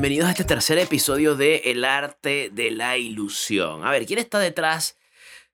Bienvenidos a este tercer episodio de El arte de la ilusión. A ver, ¿quién está detrás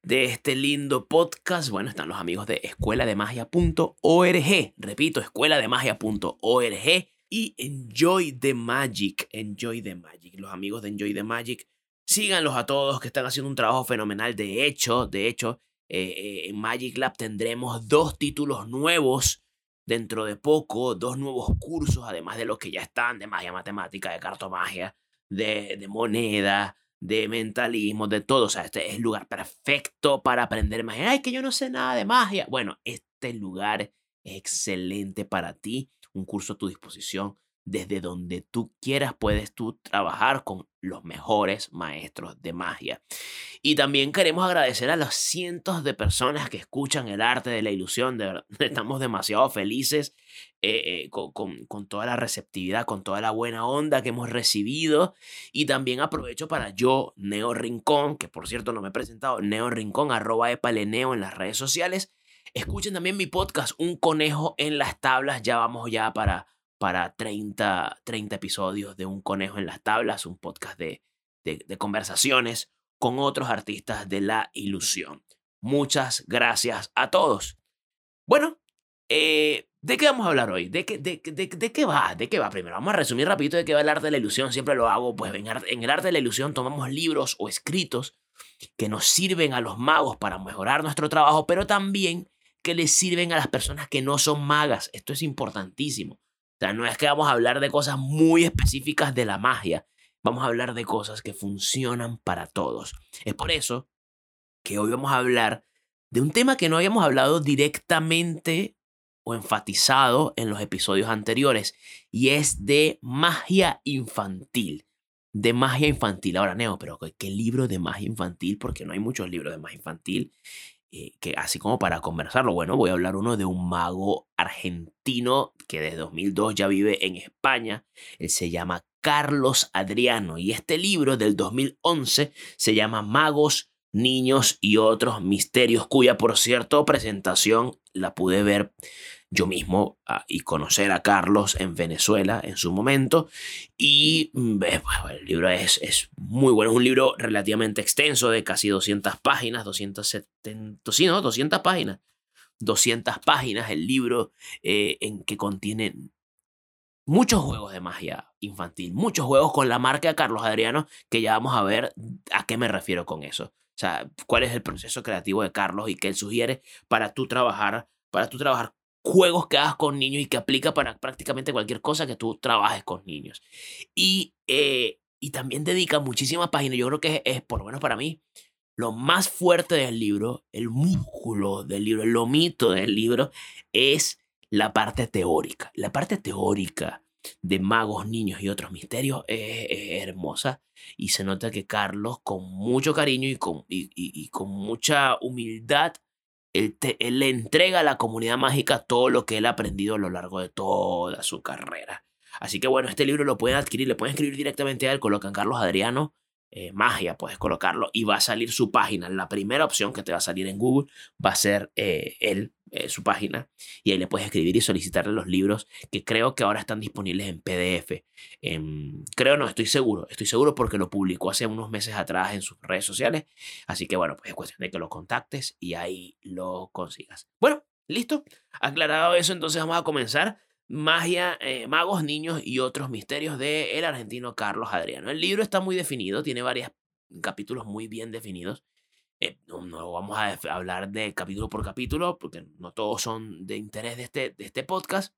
de este lindo podcast? Bueno, están los amigos de escuelademagia.org. Repito, escuelademagia.org y Enjoy the Magic. Enjoy the Magic. Los amigos de Enjoy the Magic. Síganlos a todos que están haciendo un trabajo fenomenal. De hecho, de hecho, eh, eh, en Magic Lab tendremos dos títulos nuevos dentro de poco dos nuevos cursos, además de los que ya están, de magia matemática, de cartomagia, de, de moneda, de mentalismo, de todo. O sea, este es el lugar perfecto para aprender magia. Ay, que yo no sé nada de magia. Bueno, este lugar es excelente para ti, un curso a tu disposición desde donde tú quieras puedes tú trabajar con los mejores maestros de magia. Y también queremos agradecer a los cientos de personas que escuchan el arte de la ilusión. De estamos demasiado felices eh, eh, con, con, toda la receptividad, con toda la buena onda que hemos recibido. Y también aprovecho para yo, Neo Rincón, que por cierto no me he presentado, Neo Rincón, arroba epaleneo en las redes sociales. Escuchen también mi podcast, Un Conejo en las Tablas. Ya vamos ya para para 30, 30 episodios de Un Conejo en las Tablas, un podcast de, de, conversaciones con otros artistas de la ilusión. Muchas gracias a todos. Bueno, eh, ¿de qué vamos a hablar hoy? ¿De qué, de, de, de, qué va? ¿De qué va? Primero, vamos a resumir rapidito de qué va el arte de la ilusión. Siempre lo hago, pues en, en el arte de la ilusión tomamos libros o escritos que nos sirven a los magos para mejorar nuestro trabajo, pero también que les sirven a las personas que no son magas. Esto es importantísimo. O sea, no es que vamos a hablar de cosas muy específicas de la magia, vamos a hablar de cosas que funcionan para todos. Es por eso que hoy vamos a hablar de un tema que no habíamos hablado directamente o enfatizado en los episodios anteriores, y es de magia infantil. De magia infantil. Ahora, Neo, pero ¿qué libro de magia infantil? Porque no hay muchos libros de magia infantil. Eh, que así como para conversarlo, bueno, voy a hablar uno de un mago argentino que desde 2002 ya vive en España. Él se llama Carlos Adriano y este libro del 2011 se llama Magos, Niños y otros misterios, cuya por cierto presentación la pude ver yo mismo ah, y conocer a Carlos en Venezuela en su momento. Y mm, el libro es, es muy bueno, es un libro relativamente extenso de casi 200 páginas, 270, sí, ¿no? 200 páginas. 200 páginas el libro eh, en que contiene muchos juegos de magia infantil, muchos juegos con la marca de Carlos Adriano, que ya vamos a ver a qué me refiero con eso. O sea, cuál es el proceso creativo de Carlos y qué él sugiere para tú trabajar, para tú trabajar juegos que hagas con niños y que aplica para prácticamente cualquier cosa que tú trabajes con niños. Y, eh, y también dedica muchísimas páginas. Yo creo que es, por lo menos para mí, lo más fuerte del libro, el músculo del libro, el lomito del libro, es la parte teórica. La parte teórica de magos, niños y otros misterios es, hermosa y se nota que Carlos con mucho cariño y con, y con mucha humildad él, le entrega a la comunidad mágica todo lo que él ha aprendido a lo largo de toda su carrera. Así que bueno, este libro lo pueden adquirir, le pueden escribir directamente a él, colocan Carlos Adriano eh, magia, puedes colocarlo y va a salir su página. La primera opción que te va a salir en Google va a ser eh, él, eh, su página, y ahí le puedes escribir y solicitarle los libros que creo que ahora están disponibles en PDF. Em, creo, no, estoy seguro, estoy seguro porque lo publicó hace unos meses atrás en sus redes sociales. Así que bueno, pues es cuestión de que lo contactes y ahí lo consigas. Bueno, listo. Aclarado eso, entonces vamos a comenzar magia, eh, magos, niños y otros misterios de el argentino Carlos Adriano. El libro está muy definido, tiene varios capítulos muy bien definidos. Eh, no, vamos a hablar de capítulo por capítulo, porque no todos son de interés de este, de este podcast,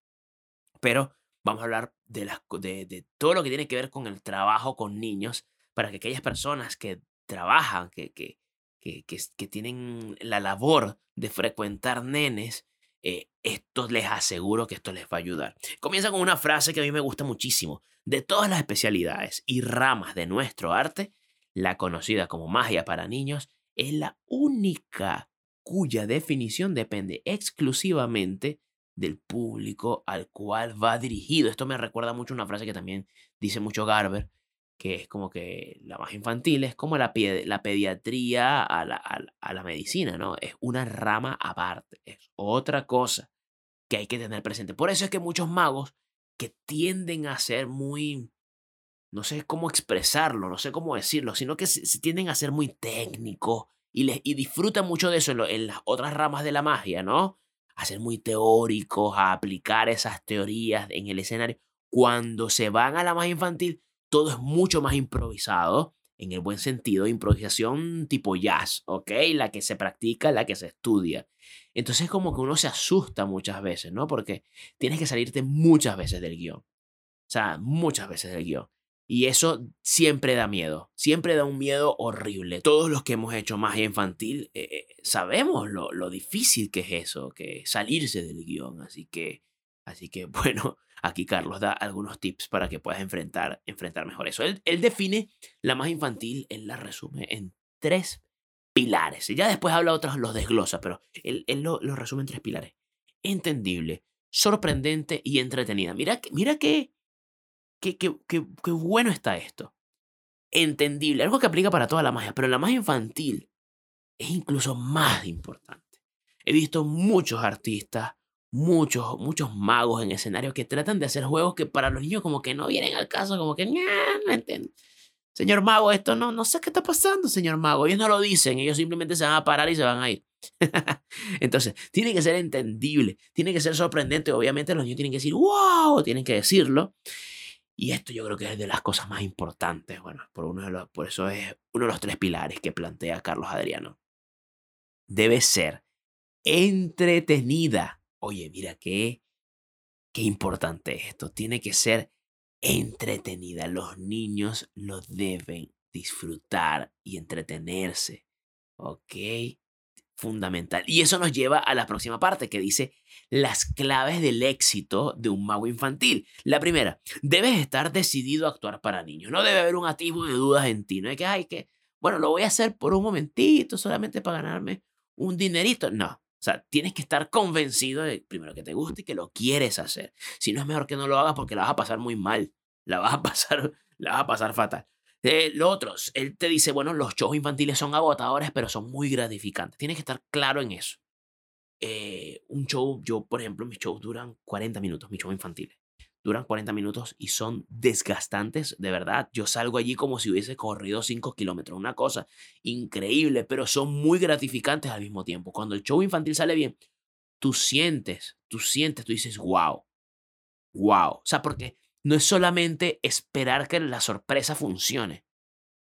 pero vamos a hablar de, las, de, de todo lo que tiene que ver con el trabajo con niños, para que aquellas personas que trabajan, que, que, que, que tienen la labor de frecuentar nenes, eh, esto les aseguro que esto les va a ayudar. Comienza con una frase que a mí me gusta muchísimo. De todas las especialidades y ramas de nuestro arte, la conocida como magia para niños es la única cuya definición depende exclusivamente del público al cual va dirigido. Esto me recuerda mucho una frase que también dice mucho Garber, que es como que la más infantil es como la, la pediatría a la, a la medicina, ¿no? Es una rama aparte, es otra cosa que hay que tener presente. Por eso es que muchos magos que tienden a ser muy no sé cómo expresarlo, no sé cómo decirlo, sino que se, tienden a ser muy técnicos y, y disfrutan mucho de eso en, en, las otras ramas de la magia, ¿no? A ser muy teóricos, a aplicar esas teorías en el escenario. Cuando se van a la magia infantil, todo es mucho más improvisado, en el buen sentido, improvisación tipo jazz, ¿ok? La que se practica, la que se estudia. Entonces como que uno se asusta muchas veces, ¿no? Porque tienes que salirte muchas veces del guion. O sea, muchas veces del guion. Y eso siempre da miedo, siempre da un miedo horrible. Todos los que hemos hecho magia infantil eh, eh, sabemos lo, lo, difícil que es eso, que salirse del guion. Así que, así que bueno, aquí Carlos da algunos tips para que puedas enfrentar, enfrentar mejor eso. Él, él define la magia infantil, él la resume en tres pilares. Ya después habla otros, los desglosa, pero él, él lo, lo, resume en tres pilares. Entendible, sorprendente y entretenida. Mira, mira que qué, qué, qué, qué bueno está esto. Entendible, algo que aplica para toda la magia, pero la magia infantil es incluso más importante. He visto muchos artistas, muchos, muchos magos en escenario que tratan de hacer juegos que para los niños como que no vienen al caso, como que no entiendo. Señor mago, esto no, no sé qué está pasando, señor mago. Ellos no lo dicen, ellos simplemente se van a parar y se van a ir. Entonces, tiene que ser entendible, tiene que ser sorprendente. Obviamente los niños tienen que decir, wow, tienen que decirlo. Y esto yo creo que es de las cosas más importantes, bueno, por, uno de los, por eso es uno de los tres pilares que plantea Carlos Adriano. Debe ser entretenida. Oye, mira qué, qué importante esto. Tiene que ser entretenida. Los niños lo deben disfrutar y entretenerse. ¿Ok? Fundamental. Y eso nos lleva a la próxima parte que dice las claves del éxito de un mago infantil. La primera, debes estar decidido a actuar para niños. No debe haber un atisbo de dudas en ti. No es que, ay, que, bueno, lo voy a hacer por un momentito solamente para ganarme un dinerito. No. O sea, tienes que estar convencido de, primero, que te guste y que lo quieres hacer. Si no es mejor que no lo hagas porque la vas a pasar muy mal. La vas a pasar, la vas a pasar fatal. Eh, lo otro, él te dice, bueno, los shows infantiles son agotadores, pero son muy gratificantes. Tienes que estar claro en eso. Eh, un show, yo, por ejemplo, mis shows duran 40 minutos, mis shows infantiles. Duran 40 minutos y son desgastantes, de verdad. Yo salgo allí como si hubiese corrido 5 kilómetros. Una cosa increíble, pero son muy gratificantes al mismo tiempo. Cuando el show infantil sale bien, tú sientes, tú sientes, tú dices, wow, wow. O sea, porque no es solamente esperar que la sorpresa funcione.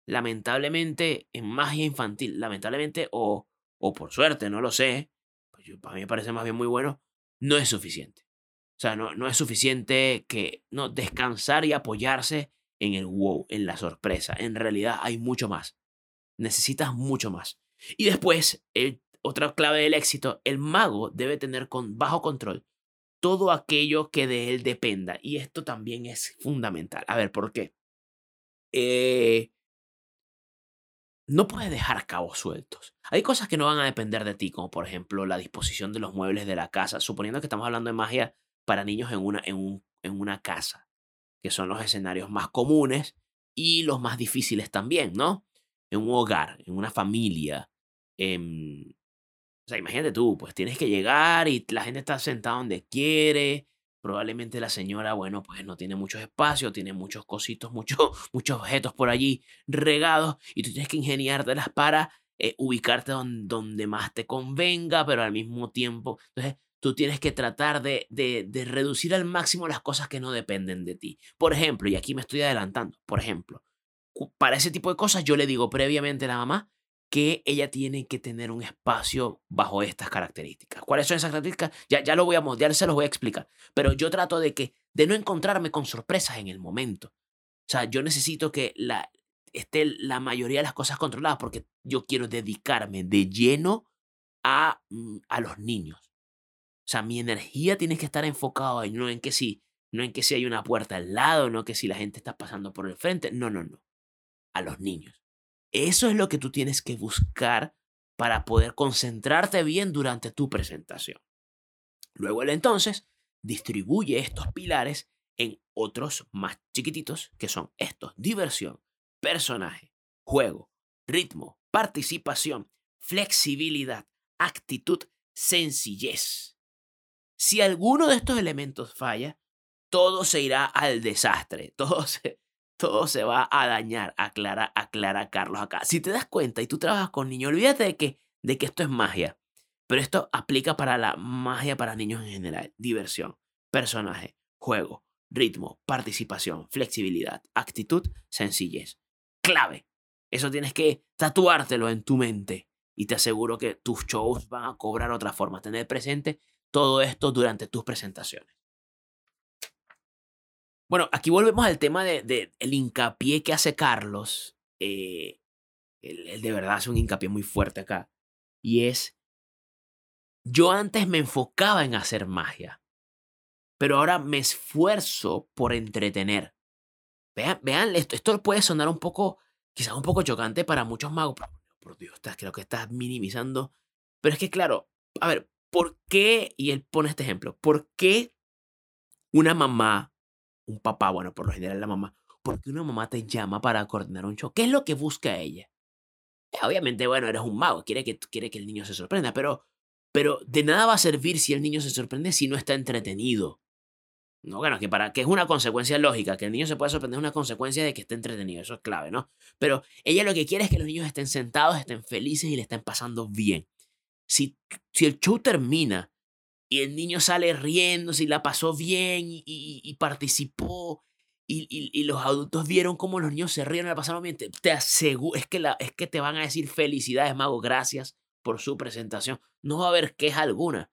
Lamentablemente, en magia infantil, lamentablemente, o, o por suerte, no lo sé, pues para mí me parece más bien muy bueno, no es suficiente. O sea, no, no es suficiente que no descansar y apoyarse en el wow, en la sorpresa. En realidad hay mucho más. Necesitas mucho más. Y después, otra clave del éxito, el mago debe tener con, bajo control todo aquello que de él dependa. Y esto también es fundamental. A ver, ¿por qué? Eh, no puedes dejar cabos sueltos. Hay cosas que no van a depender de ti, como por ejemplo la disposición de los muebles de la casa, suponiendo que estamos hablando de magia para niños en una, en un, en una casa, que son los escenarios más comunes y los más difíciles también, ¿no? En un hogar, en una familia, en, o sea, imagínate tú, pues tienes que llegar y la gente está sentada donde quiere. Probablemente la señora, bueno, pues no tiene mucho espacio, tiene muchos cositos, muchos, muchos objetos por allí regados y tú tienes que ingeniártelas para eh, ubicarte donde, más te convenga, pero al mismo tiempo, entonces tú tienes que tratar de, de, de reducir al máximo las cosas que no dependen de ti. Por ejemplo, y aquí me estoy adelantando, por ejemplo, para ese tipo de cosas yo le digo previamente a la mamá, que ella tiene que tener un espacio bajo estas características. ¿Cuáles son esas características? Ya, ya lo voy a ya se los voy a explicar. Pero yo trato de que de no encontrarme con sorpresas en el momento. O sea, yo necesito que la, esté la mayoría de las cosas controladas porque yo quiero dedicarme de lleno a, mm, a los niños. O sea, mi energía tiene que estar enfocada en no en que si, no en que si hay una puerta al lado, no que si la gente está pasando por el frente. No, no, no. A los niños. Eso es lo que tú tienes que buscar para poder concentrarte bien durante tu presentación. Luego él entonces distribuye estos pilares en otros más chiquititos que son estos. Diversión, personaje, juego, ritmo, participación, flexibilidad, actitud, sencillez. Si alguno de estos elementos falla, todo se irá al desastre, todo se, todo se va a dañar, aclara, aclara Carlos acá. Si te das cuenta y tú trabajas con niños, olvídate de que, de que esto es magia. Pero esto aplica para la magia para niños en general. Diversión, personaje, juego, ritmo, participación, flexibilidad, actitud, sencillez. Clave. Eso tienes que tatuártelo en tu mente. Y te aseguro que tus shows van a cobrar otra forma. Tener presente todo esto durante tus presentaciones. Bueno, aquí volvemos al tema del de, el hincapié que hace Carlos. Eh, él, de verdad hace un hincapié muy fuerte acá. Y es, yo antes me enfocaba en hacer magia, pero ahora me esfuerzo por entretener. Vean, vean esto, esto puede sonar un poco, quizás un poco chocante para muchos magos. Pero, por Dios, creo que estás minimizando. Pero es que, claro, a ver, ¿por qué? Y él pone este ejemplo. ¿Por qué una mamá un papá, bueno, por lo general la mamá, porque una mamá te llama para coordinar un show? ¿Qué es lo que busca ella? Eh, obviamente, bueno, eres un mago, quiere que, quiere que el niño se sorprenda, pero, pero de nada va a servir si el niño se sorprende si no está entretenido. No, bueno, que para que es una consecuencia lógica, que el niño se pueda sorprender es una consecuencia de que esté entretenido, eso es clave, ¿no? Pero ella lo que quiere es que los niños estén sentados, estén felices y le estén pasando bien. Si, si el show termina y el niño sale riendo, si la pasó bien y, participó. Y, los adultos vieron cómo los niños se y la pasaron bien. Te, aseguro, es que, es que te van a decir felicidades, mago, gracias por su presentación. No va a haber queja alguna.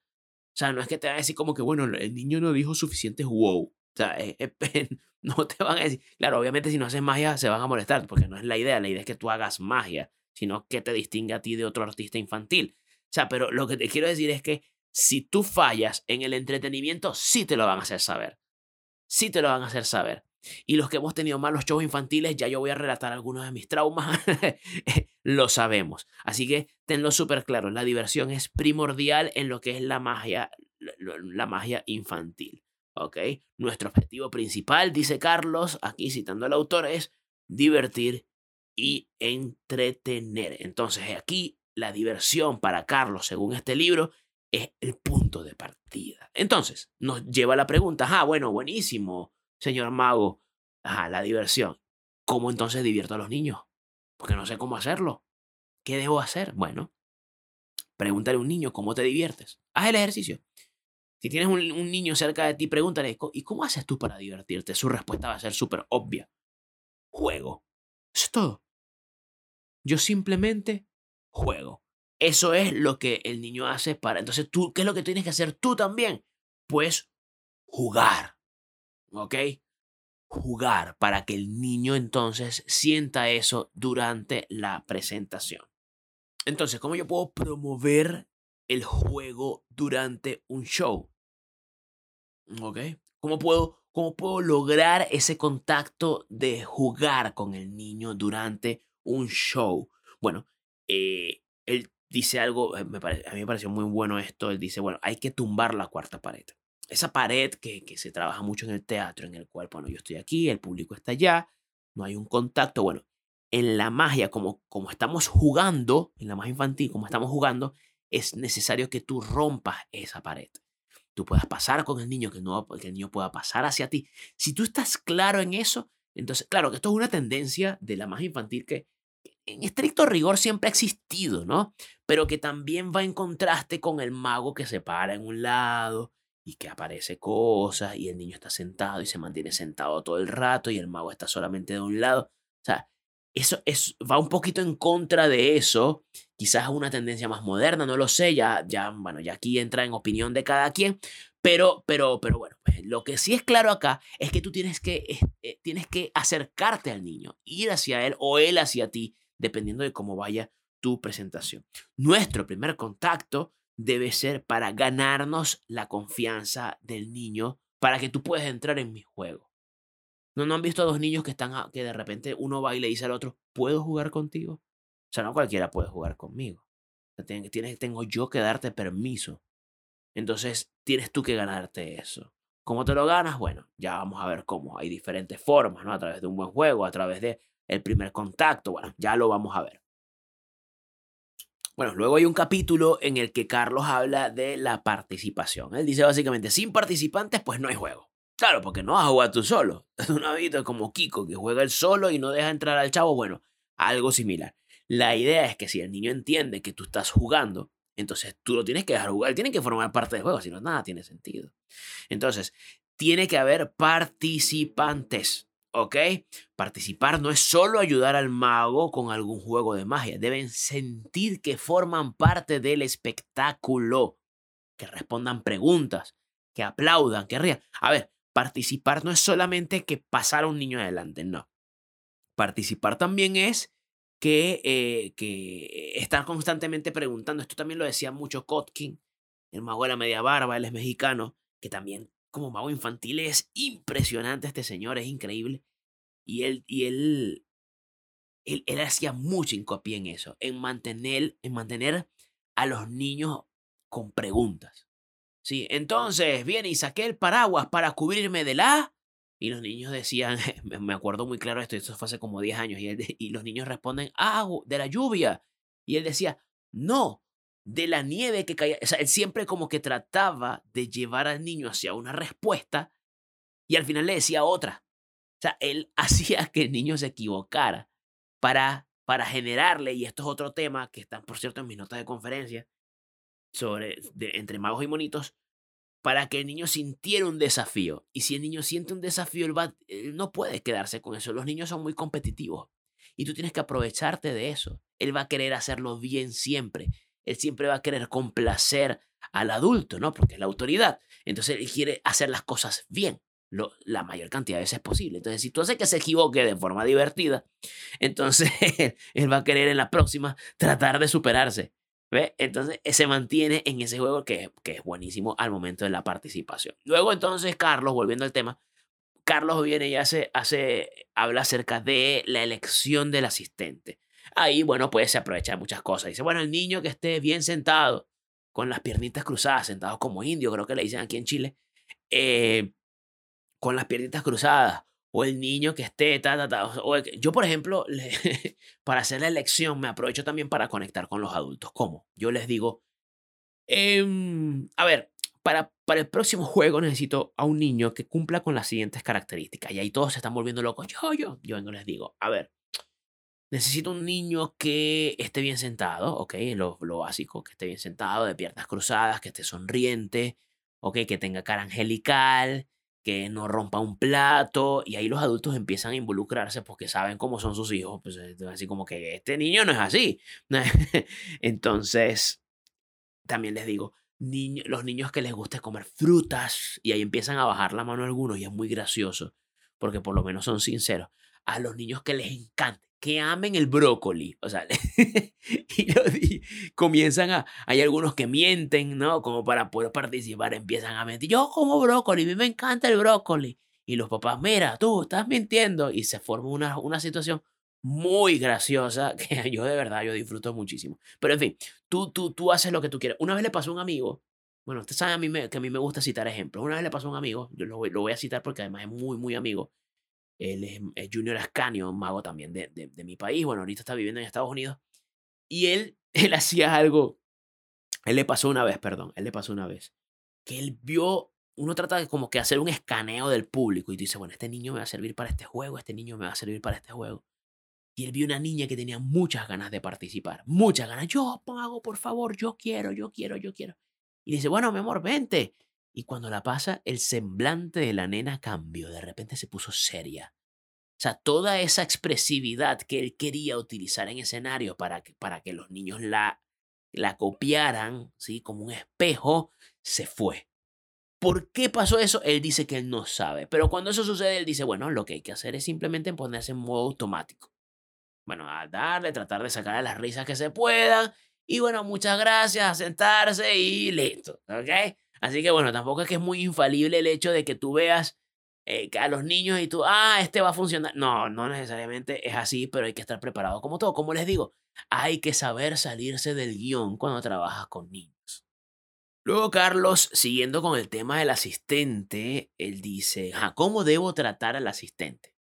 O sea, no es que te van a decir como que, bueno, el niño no dijo suficiente wow. O sea, no te van a decir. Claro, obviamente si no haces magia se van a molestar, porque no es la idea. La idea es que tú hagas magia, sino que te distingue a ti de otro artista infantil. O sea, pero lo que te quiero decir es que si tú fallas en el entretenimiento, sí te lo van a hacer saber. Sí te lo van a hacer saber. Y los que hemos tenido malos shows infantiles, ya yo voy a relatar algunos de mis traumas, lo sabemos. Así que tenlo súper claro, la diversión es primordial en lo que es la magia, la magia infantil. ¿Ok? Nuestro objetivo principal, dice Carlos, aquí citando al autor, es divertir y entretener. Entonces, aquí la diversión para Carlos, según este libro, es el punto de partida. Entonces, nos lleva a la pregunta, ah, bueno, buenísimo, señor mago, ajá, la diversión. ¿Cómo entonces divierto a los niños? Porque no sé cómo hacerlo. ¿Qué debo hacer? Bueno, pregúntale a un niño cómo te diviertes. Haz el ejercicio. Si tienes un, un niño cerca de ti, pregúntale, ¿y cómo haces tú para divertirte? Su respuesta va a ser súper obvia. Juego. Eso es todo. Yo simplemente juego. Eso es lo que el niño hace para... Entonces, tú, ¿qué es lo que tienes que hacer tú también? Pues jugar. ¿Ok? Jugar para que el niño entonces sienta eso durante la presentación. Entonces, ¿cómo yo puedo promover el juego durante un show? ¿Ok? ¿Cómo puedo, cómo puedo lograr ese contacto de jugar con el niño durante un show? Bueno, eh, el dice algo, eh, me a mí me pareció muy bueno esto, él dice, bueno, hay que tumbar la cuarta pared. Esa pared que, que se trabaja mucho en el teatro, en el cual, bueno, yo estoy aquí, el público está allá, no hay un contacto, bueno, en la magia, como, como estamos jugando, en la magia infantil, como estamos jugando, es necesario que tú rompas esa pared. Tú puedas pasar con el niño, que, no, que el niño pueda pasar hacia ti. Si tú estás claro en eso, entonces, claro que esto es una tendencia de la magia infantil que, en estricto rigor siempre ha existido, ¿no? Pero que también va en contraste con el mago que se para en un lado y que aparece cosas y el niño está sentado y se mantiene sentado todo el rato y el mago está solamente de un lado. O sea, eso es, va un poquito en contra de eso. Quizás una tendencia más moderna, no lo sé, ya, ya, bueno, ya aquí entra en opinión de cada quien. Pero, pero, pero bueno, pues, lo que sí es claro acá es que tú tienes que, eh, tienes que acercarte al niño, ir hacia él o él hacia ti dependiendo de cómo vaya tu presentación. Nuestro primer contacto debe ser para ganarnos la confianza del niño para que tú puedas entrar en mi juego. ¿No, ¿No han visto a dos niños que están que de repente uno va y le dice al otro, ¿puedo jugar contigo? O sea, no cualquiera puede jugar conmigo. tienes, tengo yo que darte permiso. Entonces, tienes tú que ganarte eso. ¿Cómo te lo ganas? Bueno, ya vamos a ver cómo. Hay diferentes formas, ¿no? A través de un buen juego, a través de el primer contacto. Bueno, ya lo vamos a ver. Bueno, luego hay un capítulo en el que Carlos habla de la participación. Él dice básicamente, sin participantes, pues no hay juego. Claro, porque no vas a jugar tú solo. Es un hábito como Kiko, que juega él solo y no deja entrar al chavo. Bueno, algo similar. La idea es que si el niño entiende que tú estás jugando, entonces tú lo tienes que dejar jugar, tiene que formar parte del juego, si no, nada tiene sentido. Entonces, tiene que haber participantes, ¿ok? Participar no es solo ayudar al mago con algún juego de magia, deben sentir que forman parte del espectáculo, que respondan preguntas, que aplaudan, que rían. A ver, participar no es solamente que pasar a un niño adelante, no. Participar también es que, eh, que estar constantemente preguntando. Esto también lo decía mucho Kotkin, el mago de la media barba, él es mexicano, que también como mago infantil es impresionante este señor, es increíble. Y él, y él, él, él hacía mucho hincapié en eso, en mantener, en mantener a los niños con preguntas. Sí, entonces viene y saqué el paraguas para cubrirme de la y los niños decían, me acuerdo muy claro esto, esto fue hace como 10 años, y, y los niños responden, ah, de la lluvia. Y él decía, no, de la nieve que caía. O sea, él siempre como que trataba de llevar al niño hacia una respuesta y al final le decía otra. O sea, él hacía que el niño se equivocara para, para generarle, y esto es otro tema que están, por cierto, en mis notas de conferencia, sobre entre magos y monitos, para que el niño sintiera un desafío. Y si el niño siente un desafío, él, va, no puede quedarse con eso. Los niños son muy competitivos y tú tienes que aprovecharte de eso. Él va a querer hacerlo bien siempre. Él siempre va a querer complacer al adulto, ¿no? Porque es la autoridad. Entonces él quiere hacer las cosas bien. La mayor cantidad de veces posible. Entonces, si tú haces que se equivoque de forma divertida, entonces él va a querer en la próxima tratar de superarse. ¿Ve? Entonces eh, se mantiene en ese juego que, que es buenísimo al momento de la participación. Luego entonces Carlos, volviendo al tema, Carlos viene y hace, hace, habla acerca de la elección del asistente. Ahí, bueno, pues se aprovecha de muchas cosas. Dice, bueno, el niño que esté bien sentado, con las piernitas cruzadas, sentado como indio, creo que le dicen aquí en Chile, eh, con las piernitas cruzadas, o el niño que esté, ta, ta, O yo, por ejemplo, para hacer la elección, me aprovecho también para conectar con los adultos. ¿Cómo? Yo les digo, em, a ver, para, para el próximo juego necesito a un niño que cumpla con las siguientes características. Y ahí todos se están volviendo locos. Yo, yo, yo vengo les digo, a ver, necesito un niño que esté bien sentado, ok, lo, lo básico, que esté bien sentado, de piernas cruzadas, que esté sonriente, ok, que tenga cara angelical, que no rompa un plato, y ahí los adultos empiezan a involucrarse porque saben cómo son sus hijos, pues así como que este niño no es así. Entonces, también les digo, los niños que les guste comer frutas, y ahí empiezan a bajar la mano algunos, y es muy gracioso, porque por lo menos son sinceros. A los niños que les encante que amen el brócoli. O sea, y, comienzan a. Hay algunos que mienten, ¿no? Como para poder participar, empiezan a mentir. Yo como brócoli, a mí me encanta el brócoli. Y los papás, mira, tú estás mintiendo. Y se forma una, una situación muy graciosa que yo de verdad yo disfruto muchísimo. Pero en fin, tú, tú, tú haces lo que tú quieres. Una vez le pasó a un amigo. Bueno, usted sabe a mí que a mí me gusta citar ejemplos. Una vez le pasó a un amigo, yo lo, lo voy a citar porque además es muy, muy amigo él es, Junior Ascanio, un mago también de, de, mi país. Bueno, ahorita está viviendo en Estados Unidos. Y él, él hacía algo. Él le pasó una vez, perdón. Él le pasó una vez. Que él vio. Uno trata de como que hacer un escaneo del público y dice, bueno, este niño me va a servir para este juego, este niño me va a servir para este juego. Y él vio una niña que tenía muchas ganas de participar, muchas ganas. Yo, mago, por favor, yo quiero, yo quiero, yo quiero. Y dice, bueno, mi amor, vente. Y cuando la pasa, el semblante de la nena cambió. De repente se puso seria. O sea, toda esa expresividad que él quería utilizar en escenario para que, para que los niños la, la copiaran, ¿sí? Como un espejo, se fue. ¿Por qué pasó eso? Él dice que él no sabe. Pero cuando eso sucede, él dice, bueno, lo que hay que hacer es simplemente ponerse en modo automático. Bueno, a darle, tratar de sacar las risas que se puedan. Y bueno, muchas gracias, a sentarse y listo. ¿Ok? Así que bueno, tampoco es que es muy infalible el hecho de que tú veas eh, a los niños y tú, ah, este va a funcionar. No, no necesariamente es así, pero hay que estar preparado. Como todo, como les digo, hay que saber salirse del guion cuando trabajas con niños. Luego Carlos, siguiendo con el tema del asistente, él dice, ¿cómo debo tratar al asistente?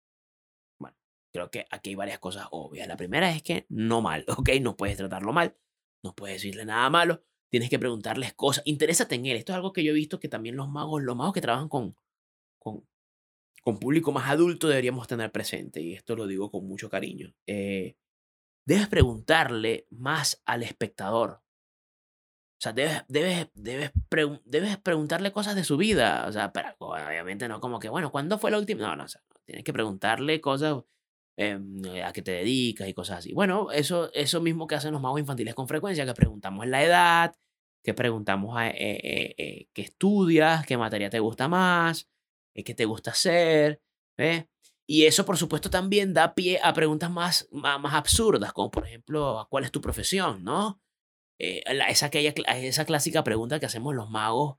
Bueno, creo que aquí hay varias cosas obvias. La primera es que no mal, ¿ok? No puedes tratarlo mal, no puedes decirle nada malo, tienes que preguntarles cosas, interésate en él. Esto es algo que yo he visto que también los magos, los magos que trabajan con, con, con público más adulto deberíamos tener presente, y esto lo digo con mucho cariño. Eh, debes preguntarle más al espectador. O sea, debes, debes, debes, debes preguntarle cosas de su vida. O sea, obviamente no como que, bueno, ¿cuándo fue la última? No, no, o sea, tienes que preguntarle cosas em, a qué te dedicas y cosas así. Bueno, eso, eso mismo que hacen los magos infantiles con frecuencia, que preguntamos la edad, que preguntamos a, eh, eh, eh, qué estudias, qué materia te gusta más, qué te gusta hacer. Y eso, por supuesto, también da pie a preguntas más, más, absurdas, como por ejemplo, ¿cuál es tu profesión? ¿no? esa, aquella, esa clásica pregunta que hacemos los magos,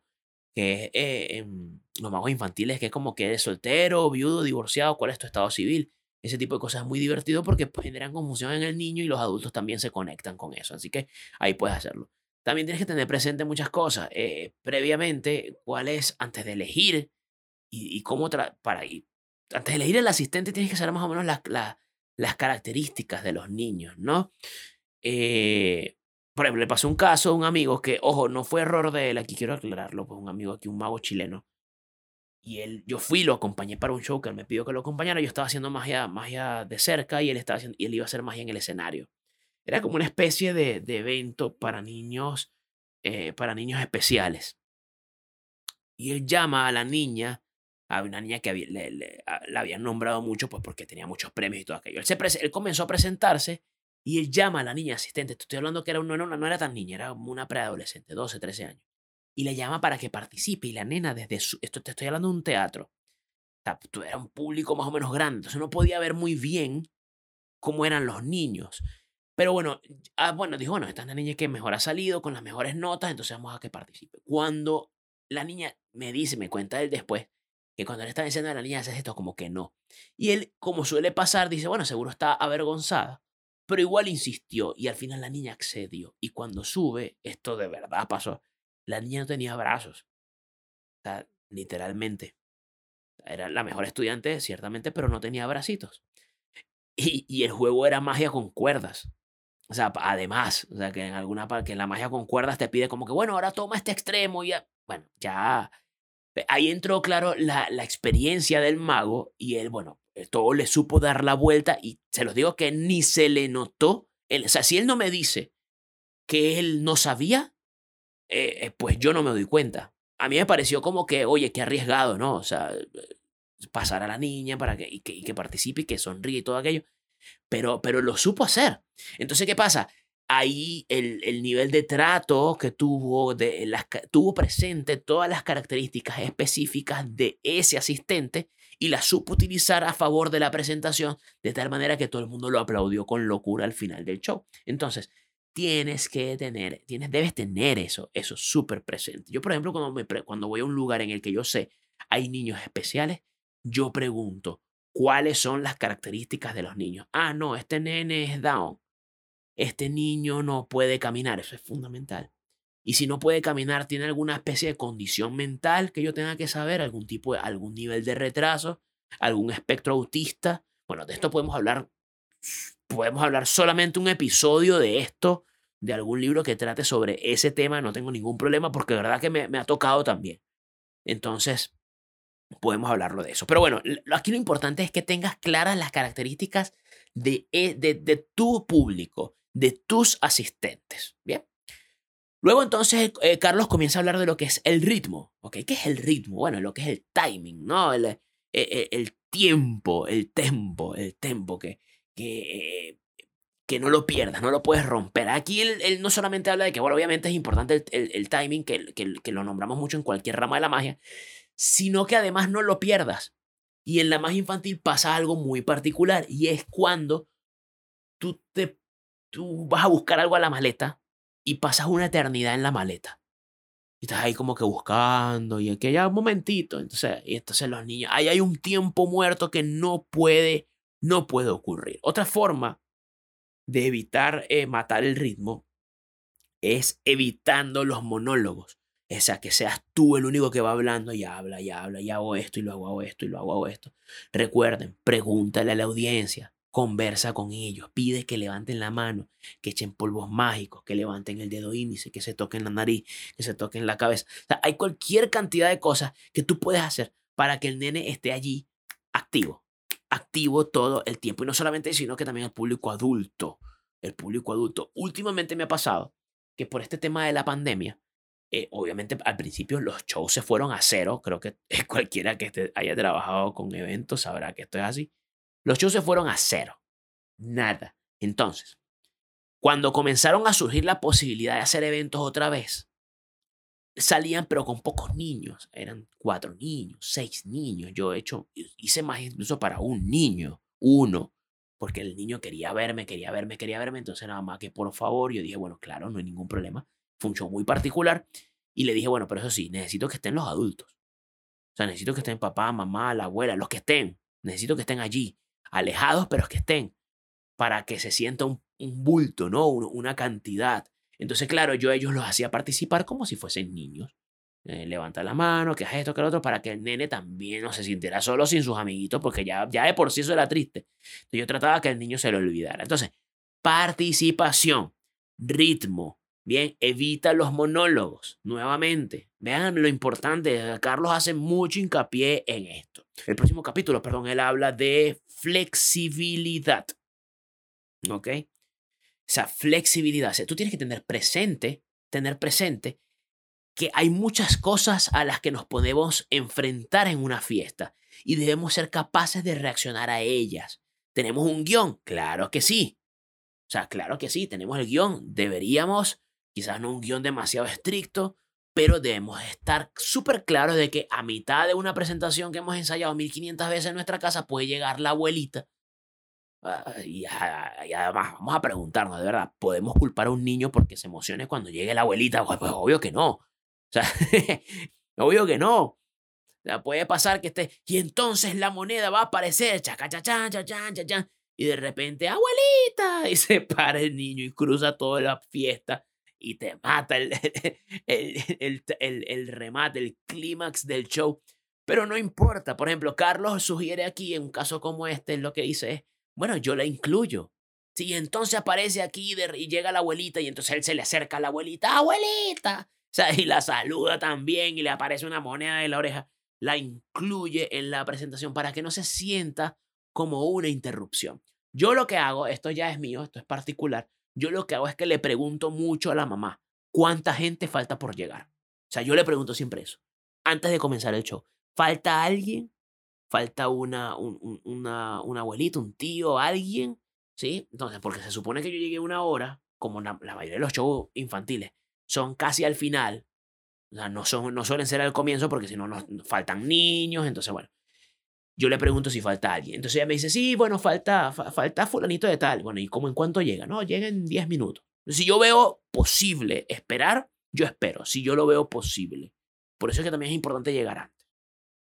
que em, los magos infantiles, que es como que eres soltero, viudo, divorciado, ¿cuál es tu estado civil? Ese tipo de cosas es muy divertido porque pues, generan confusión en el niño y los adultos también se conectan con eso. Así que ahí puedes hacerlo también tienes que tener presente muchas cosas. Eh, previamente, cuál es, antes de elegir y, cómo, para ir, antes de elegir el asistente tienes que saber más o menos las, las características de los niños, ¿no? Eh, por ejemplo, le pasó un caso a un amigo que, ojo, no fue error de él, aquí quiero aclararlo, pues un amigo aquí, un mago chileno. Y él, yo fui, lo acompañé para un show que me pidió que lo acompañara. Yo estaba haciendo magia, magia de cerca y él, estaba y él iba a hacer magia en el escenario. Era como una especie de, de evento para niños, eh, para niños especiales. Y él llama a la niña, a una niña que le, la habían nombrado mucho, pues porque tenía muchos premios y todo aquello. Él, se él comenzó a presentarse y él llama a la niña asistente. Estoy hablando que era no, no era tan niña, era una preadolescente, 12, 13 años. Y le llama para que participe. Y la nena, desde su. Esto te estoy hablando de un teatro. Era un público más o menos grande. Entonces no podía ver muy bien cómo eran los niños. Pero bueno, ah, bueno, dijo, bueno, esta es una niña que mejor ha salido con las mejores notas, entonces vamos a que participe. Cuando la niña me dice, me cuenta él después, que cuando le está diciendo a la niña hace esto, como que no. Y él, como suele pasar, dice, bueno, seguro está avergonzada, pero igual insistió y al final la niña accedió. Y cuando sube, esto de verdad pasó, la niña no tenía brazos. Literalmente. Era la mejor estudiante, ciertamente, pero no tenía bracitos. Y, y el juego era magia con cuerdas. O sea, además, o sea, que en alguna parte, que la magia con cuerdas te pide como que, bueno, ahora toma este extremo y ya, bueno, ya. Ahí entró, claro, la, la experiencia del mago y él, bueno, eh, todo le supo dar la vuelta y se los digo que ni se le notó. Él, o sea, si él no me dice que él no sabía, eh, eh, pues yo no me doy cuenta. A mí me pareció como que, oye, qué arriesgado, ¿no? O sea, pasar a la niña para que, y que, y que participe y que sonríe y todo aquello pero, pero lo supo hacer. Entonces, ¿qué pasa? Ahí el, el nivel de trato que tuvo, de las, tuvo presente todas las características específicas de ese asistente y las supo utilizar a favor de la presentación de tal manera que todo el mundo lo aplaudió con locura al final del show. Entonces, tienes que tener, tienes, debes tener eso, eso súper presente. Yo, por ejemplo, cuando, me, cuando voy a un lugar en el que yo sé hay niños especiales, yo pregunto, cuáles son las características de los niños. Ah, no, este nene es down. Este niño no puede caminar, eso es fundamental. Y si no puede caminar, tiene alguna especie de condición mental que yo tenga que saber, algún tipo de, algún nivel de retraso, algún espectro autista. Bueno, de esto podemos hablar, podemos hablar solamente un episodio de esto, de algún libro que trate sobre ese tema, no tengo ningún problema porque verdad que me ha tocado también. Entonces, podemos hablarlo de eso. Pero bueno, aquí lo importante es que tengas claras las características de, eh, de, de tu público, de tus asistentes. Bien. Luego entonces eh, Carlos comienza a hablar de lo que es el ritmo. ¿ok? ¿Qué es el ritmo? Bueno, lo que es el timing, ¿no? El, eh, el, tiempo, el tempo, el tempo que, que, que no lo pierdas, no lo puedes romper. Aquí él, no solamente habla de que, bueno, obviamente es importante el, el timing, que, que, que, lo nombramos mucho en cualquier rama de la magia, sino que además no lo pierdas. Y en la magia infantil pasa algo muy particular y es cuando tú, te, tú vas a buscar algo a la maleta y pasas una eternidad en la maleta. Y estás ahí como que buscando y que ya un momentito. Entonces, y entonces los niños, ahí hay un tiempo muerto que no puede, no puede ocurrir. Otra forma de evitar eh, matar el ritmo es evitando los monólogos. O sea, que seas tú el único que va hablando y habla y habla y hago esto y lo hago, hago esto y lo hago, hago esto. Recuerden, pregúntale a la audiencia, conversa con ellos, pide que levanten la mano, que echen polvos mágicos, que levanten el dedo índice, que se toquen la nariz, que se toquen la cabeza. O sea, hay cualquier cantidad de cosas que tú puedes hacer para que el nene esté allí activo. Activo todo el tiempo. Y no solamente sino que también el público adulto. El público adulto. Últimamente me ha pasado que por este tema de la pandemia, eh, obviamente al principio los shows se fueron a cero. Creo que cualquiera que haya trabajado con eventos sabrá que esto es así. Los shows se fueron a cero. Nada. Entonces, cuando comenzaron a surgir la posibilidad de hacer eventos otra vez, salían pero con pocos niños. Eran cuatro niños, seis niños. Yo he hecho, hice más incluso para un niño, uno, porque el niño quería verme, quería verme, quería verme. Entonces nada más que por favor, yo dije, bueno, claro, no hay ningún problema. Un show muy particular. Y le dije, bueno, pero eso sí, necesito que estén los adultos. O sea, necesito que estén papá, mamá, la abuela, los que estén. Necesito que estén allí, alejados, pero que estén, para que se sienta un, bulto, ¿no? Una cantidad. Entonces, claro, yo ellos los hacía participar como si fuesen niños. Eh, levanta la mano, que es esto, que lo otro, para que el nene también no se sintiera solo sin sus amiguitos, porque ya, ya de por sí eso era triste. Entonces, yo trataba que el niño se lo olvidara. Entonces, participación, ritmo, bien, evita los monólogos, nuevamente. Vean lo importante, Carlos hace mucho hincapié en esto. El próximo capítulo, perdón, él habla de flexibilidad. ¿Ok? flexibilidad. O sea, tú tienes que tener presente, tener presente que hay muchas cosas a las que nos podemos enfrentar en una fiesta y debemos ser capaces de reaccionar a ellas. ¿Tenemos un guion? Claro que sí. O sea, claro que sí, tenemos el guion. Deberíamos, quizás no un guion demasiado estricto, pero debemos estar súper claros de que a mitad de una presentación que hemos ensayado 1500 veces en nuestra casa puede llegar la abuelita Ah, y, además, vamos a preguntarnos, de verdad, ¿podemos culpar a un niño porque se emocione cuando llegue la abuelita? Pues, pues obvio que no. O sea, obvio que no. O sea, puede pasar que esté, y entonces la moneda va a aparecer, chaca, cha, cha, cha, cha, cha, y de repente, abuelita, y se para el niño y cruza toda la fiesta y te mata el, el, el, el, remate, el clímax del show. Pero no importa, por ejemplo, Carlos sugiere aquí, en un caso como este, lo que dice es, bueno, yo la incluyo. Si entonces aparece aquí y llega la abuelita y entonces él se le acerca a la abuelita, abuelita, o sea, y la saluda también y le aparece una moneda en la oreja, la incluye en la presentación para que no se sienta como una interrupción. Yo lo que hago, esto ya es mío, esto es particular, yo lo que hago es que le pregunto mucho a la mamá, ¿cuánta gente falta por llegar? O sea, yo le pregunto siempre eso, antes de comenzar el show. ¿Falta alguien? falta una, un, una, un abuelito, un tío, alguien, ¿sí? Entonces, porque se supone que yo llegué una hora, como la, mayoría de los shows infantiles, son casi al final, o sea, no, son, no suelen ser al comienzo porque si no nos faltan niños, entonces, bueno, yo le pregunto si falta alguien. Entonces ella me dice, sí, bueno, falta, falta fulanito de tal. Bueno, ¿y cómo en cuánto llega? No, llega en 10 minutos. Si yo veo posible esperar, yo espero. Si yo lo veo posible. Por eso es que también es importante llegar antes.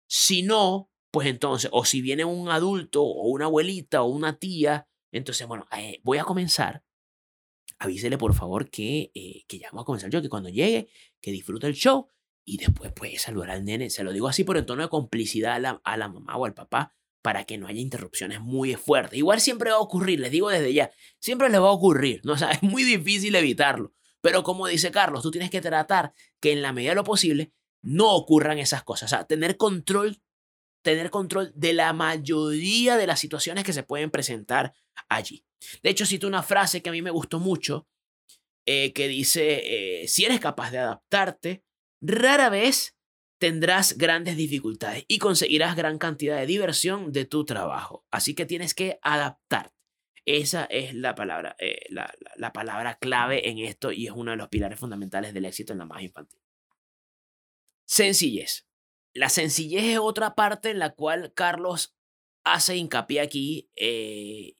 Si no, pues entonces, o si viene un adulto o una abuelita o una tía, entonces, bueno, eh, voy a comenzar. Avísele por favor que, eh, que ya vamos a comenzar yo, que cuando llegue, que disfrute el show y después puede saludar al nene. Se lo digo así por el tono de complicidad a la, a la mamá o al papá para que no haya interrupciones muy fuertes. Igual siempre va a ocurrir, les digo desde ya, siempre les va a ocurrir, ¿no? Es muy difícil evitarlo. Pero como dice Carlos, tú tienes que tratar que en la medida de lo posible no ocurran esas cosas. O sea, tener control tener control de la mayoría de las situaciones que se pueden presentar allí. De hecho, cito una frase que a mí me gustó mucho, eh, que dice, eh, si eres capaz de adaptarte, rara vez tendrás grandes dificultades y conseguirás gran cantidad de diversión de tu trabajo. Así que tienes que adaptarte. Esa es la palabra, eh, la, la palabra clave en esto y es uno de los pilares fundamentales del éxito en la más infantil. Sencillez. La sencillez es otra parte en la cual Carlos hace hincapié aquí. Eh,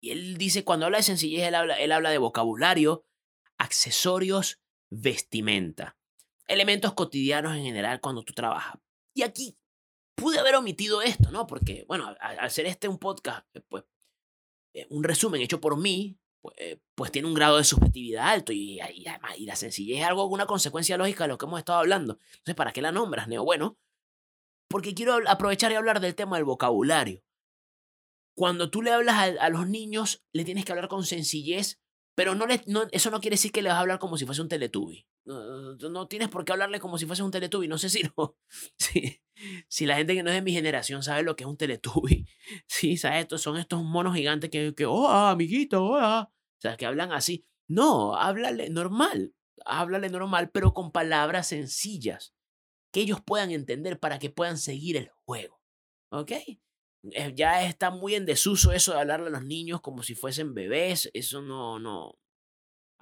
y él dice, cuando habla de sencillez, él habla de vocabulario, accesorios, vestimenta. Elementos cotidianos en general cuando tú trabajas. Y aquí pude haber omitido esto, ¿no? Porque, bueno, al, ser este un podcast, eh, pues, eh, un resumen hecho por mí, pues, pues, tiene un grado de subjetividad alto y, además, y la sencillez es algo, una consecuencia lógica de lo que hemos estado hablando. Entonces, ¿para qué la nombras, Neo? Bueno, porque quiero aprovechar y hablar del tema del vocabulario. Cuando tú le hablas a, los niños, le tienes que hablar con sencillez Pero no, le, eso no quiere decir que le vas a hablar como si fuese un teletubi. No, no, tienes por qué hablarle como si fuese un teletubi. No sé si, si, si la gente que no es de mi generación sabe lo que es un teletubi. Sí, ¿sabes? Estos son estos monos gigantes que, que oh, amiguito, hola. O sea, que hablan así. No, háblale normal. Háblale normal, pero con palabras sencillas que ellos puedan entender para que puedan seguir el juego. ¿Ok? Eh, ya está muy en desuso eso de hablarle a los niños como si fuesen bebés. Eso no, no.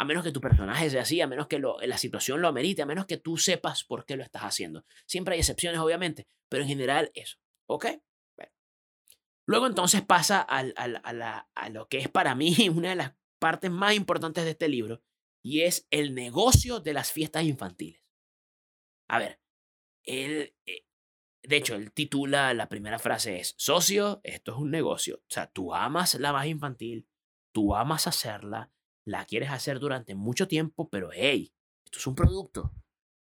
A menos que tu personaje sea así, a menos que lo, la situación lo amerite, a menos que tú sepas por qué lo estás haciendo. Siempre hay excepciones, obviamente, pero en general eso. ¿Ok? Luego entonces pasa al, a, a lo que es para mí una de las partes más importantes de este libro, y es el negocio de las fiestas infantiles. A ver, él, eh, de hecho, él titula, la primera frase es, socio, esto es un negocio. O sea, tú amas la magia infantil, tú amas hacerla, la quieres hacer durante mucho tiempo, pero hey, esto es un producto.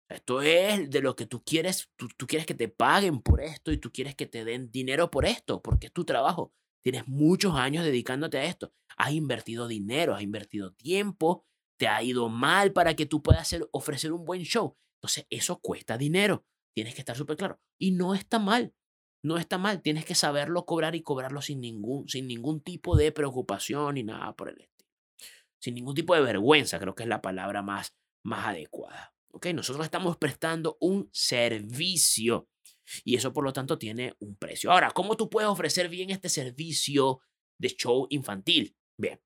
Esto es de lo que tú quieres, tú, quieres que te paguen por esto y tú quieres que te den dinero por esto, porque es tu trabajo. Tienes muchos años dedicándote a esto. Has invertido dinero, has invertido tiempo, te ha ido mal para que tú puedas hacer, ofrecer un buen show. Entonces, eso cuesta dinero. Tienes que estar súper claro. Y no está mal. No está mal. Tienes que saberlo cobrar y cobrarlo sin ningún, sin ningún tipo de preocupación ni nada por el estilo. Sin ningún tipo de vergüenza, creo que es la palabra más, más adecuada. ¿Ok? Nosotros estamos prestando un servicio. Y eso, por lo tanto, tiene un precio. Ahora, ¿cómo tú puedes ofrecer bien este servicio de show infantil? Bien.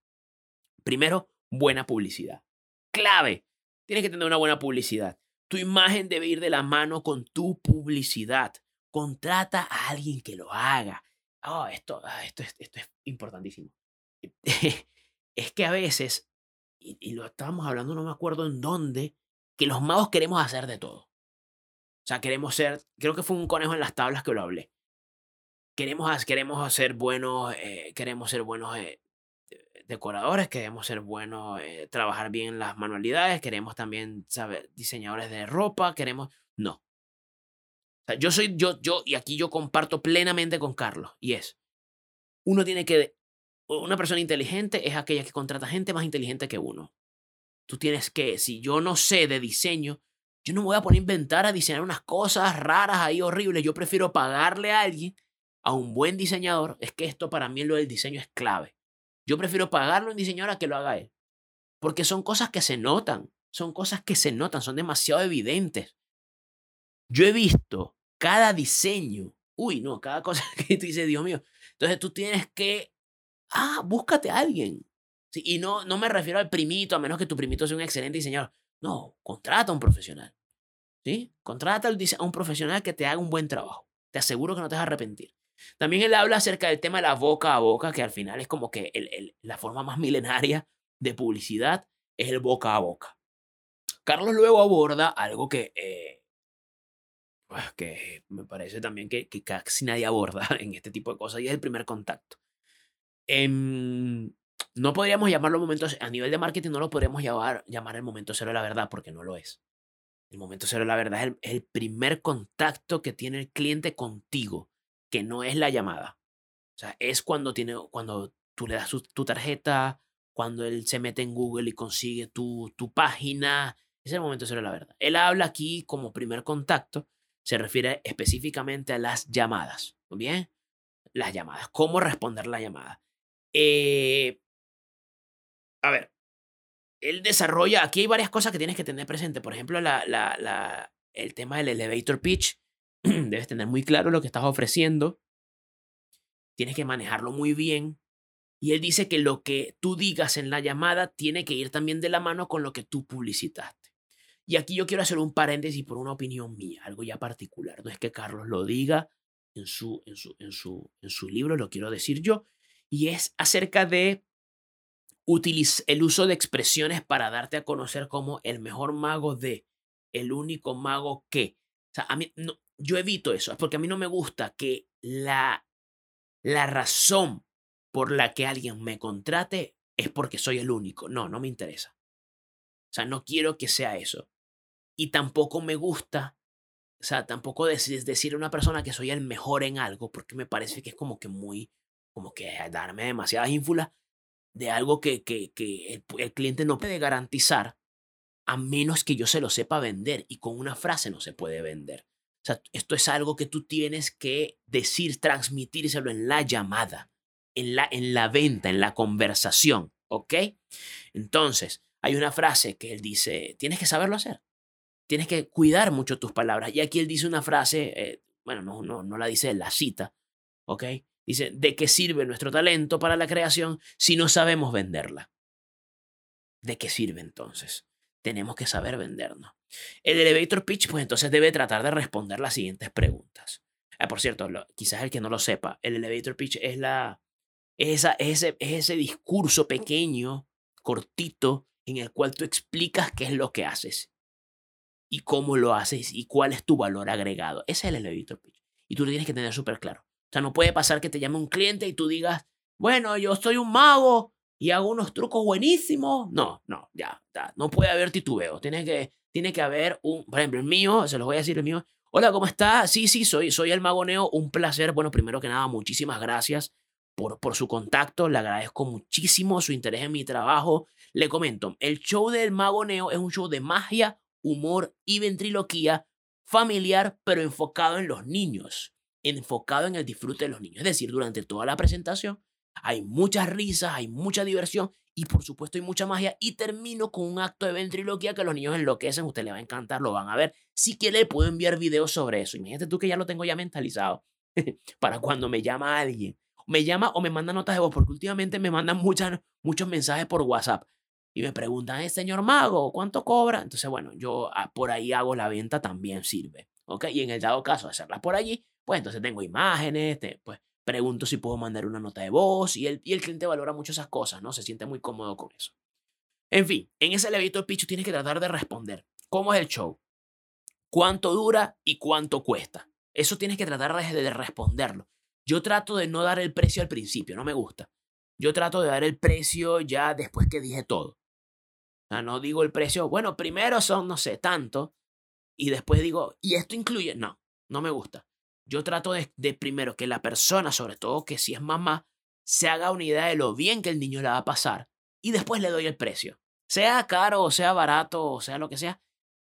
Primero, buena publicidad. Clave. Tienes que tener una buena publicidad. Tu imagen debe ir de la mano con tu publicidad. Contrata a alguien que lo haga. Oh, esto, ah, esto, es, esto es importantísimo. es que a veces, y, lo estábamos hablando, no me acuerdo en dónde, que los magos queremos hacer de todo. O sea, queremos ser, creo que fue un conejo en las tablas que lo hablé. Queremos, queremos hacer buenos, eh, queremos ser buenos eh, decoradores, queremos ser buenos, eh, trabajar bien las manualidades, queremos también saber diseñadores de ropa, queremos... No. yo soy, yo, yo, y aquí yo comparto plenamente con Carlos, y es, uno tiene que, una persona inteligente es aquella que contrata gente más inteligente que uno. Tú tienes que, si yo no sé de diseño, yo no me voy a poner a inventar a diseñar unas cosas raras ahí horribles. Yo prefiero pagarle a alguien, a un buen diseñador. Es que esto para mí lo del diseño es clave. Yo prefiero pagarle a un diseñador a que lo haga él. Porque son cosas que se notan, son cosas que se notan, son demasiado evidentes. Yo he visto cada diseño, uy, no, cada cosa que tú dices, Dios mío. Entonces tú tienes que, ah, búscate a alguien. y no, no me refiero al primito, a menos que tu primito sea un excelente diseñador. No, contrata a un profesional. ¿Sí? Contrata a un profesional que te haga un buen trabajo. Te aseguro que no te vas a arrepentir. También él habla acerca del tema de la boca a boca, que al final es como que el, la forma más milenaria de publicidad es el boca a boca. Carlos luego aborda algo que, eh, pues, que me parece también que, casi nadie aborda en este tipo de cosas y es el primer contacto. Em, no podríamos llamarlo momento, a nivel de marketing no lo podríamos llamar, llamar el momento cero de la verdad porque no lo es. El momento cero de la verdad es el primer contacto que tiene el cliente contigo que no es la llamada. O sea, es cuando, tiene, cuando tú le das tu, tarjeta, cuando él se mete en Google y consigue tu, tu página. Es el momento de ser la verdad. Él habla aquí como primer contacto, se refiere específicamente a las llamadas. ¿Muy bien? Las llamadas. ¿Cómo responder la llamada? Eh, a ver, él desarrolla, aquí hay varias cosas que tienes que tener presente. Por ejemplo, el tema del elevator pitch debes tener muy claro lo que estás ofreciendo, tienes que manejarlo muy bien. Y él dice que lo que tú digas en la llamada tiene que ir también de la mano con lo que tú publicitaste. Y aquí yo quiero hacer un paréntesis por una opinión mía, algo ya particular. No es que Carlos lo diga en su, en su, en su, en su libro, lo quiero decir yo. Y es acerca de el uso de expresiones para darte a conocer como el mejor mago de, el único mago que. O sea, a mí no, yo evito eso, porque a mí no me gusta que la, la razón por la que alguien me contrate es porque soy el único. No, no me interesa. O sea, no quiero que sea eso. Y tampoco me gusta, o sea, tampoco decir, decir a una persona que soy el mejor en algo, porque me parece que es como que muy, como que darme demasiadas ínfulas. de algo que, que, que el, cliente no puede garantizar a menos que yo se lo sepa vender y con una frase no se puede vender. O sea, esto es algo que tú tienes que decir, transmitírselo en la llamada, en la, en la venta, en la conversación, ¿ok? Entonces, hay una frase que él dice, tienes que saberlo hacer, tienes que cuidar mucho tus palabras. Y aquí él dice una frase, eh, bueno, no, no, no la dice en la cita, ¿ok? Dice, ¿de qué sirve nuestro talento para la creación si no sabemos venderla? ¿De qué sirve entonces? Tenemos que saber vendernos. El elevator pitch, pues entonces debe tratar de responder las siguientes preguntas. Ah, por cierto, quizás el que no lo sepa, el elevator pitch es, la, ese, es ese discurso pequeño, cortito, en el cual tú explicas qué es lo que haces y cómo lo haces y cuál es tu valor agregado. Ese es el elevator pitch. Y tú lo tienes que tener súper claro. O sea, no puede pasar que te llame un cliente y tú digas, bueno, yo soy un mago y hago unos trucos buenísimos. No, no, ya, ya no puede haber titubeo. Tiene que, tiene que haber un, por ejemplo, el mío, se los voy a decir el mío. Hola, ¿cómo está? Sí, sí, soy, soy el mago Neo. Un placer. Bueno, primero que nada, muchísimas gracias por, por su contacto. Le agradezco muchísimo su interés en mi trabajo. Le comento, el show del mago Neo es un show de magia, humor y ventriloquía familiar, pero enfocado en los niños enfocado en el disfrute de los niños. Es decir, durante toda la presentación hay muchas risas, hay mucha diversión y por supuesto hay mucha magia y termino con un acto de ventriloquía que los niños enloquecen, usted le va a encantar, lo van a ver. Si quiere le puedo enviar videos sobre eso. Imagínate tú que ya lo tengo ya mentalizado para cuando me llama alguien. Me llama o me manda notas de voz porque últimamente me mandan muchas, muchos mensajes por WhatsApp y me preguntan, ¿el señor mago cuánto cobra? Entonces, bueno, yo ah, por ahí hago la venta, también sirve. ¿Ok? Y en el dado caso hacerla por allí, pues entonces tengo imágenes, pues pregunto si puedo mandar una nota de voz y el, y el cliente valora mucho esas cosas, ¿no? Se siente muy cómodo con eso. En fin, en ese elevator pitch tienes que tratar de responder. ¿Cómo es el show? ¿Cuánto dura y cuánto cuesta? Eso tienes que tratar de, de responderlo. Yo trato de no dar el precio al principio, no me gusta. Yo trato de dar el precio ya después que dije todo. O sea, no digo el precio, bueno, primero son, no sé, tanto, y después digo, ¿y esto incluye? No, no me gusta yo trato de, primero que la persona, sobre todo que si es mamá, se haga una idea de lo bien que el niño le va a pasar y después le doy el precio. Sea caro o sea barato o sea lo que sea,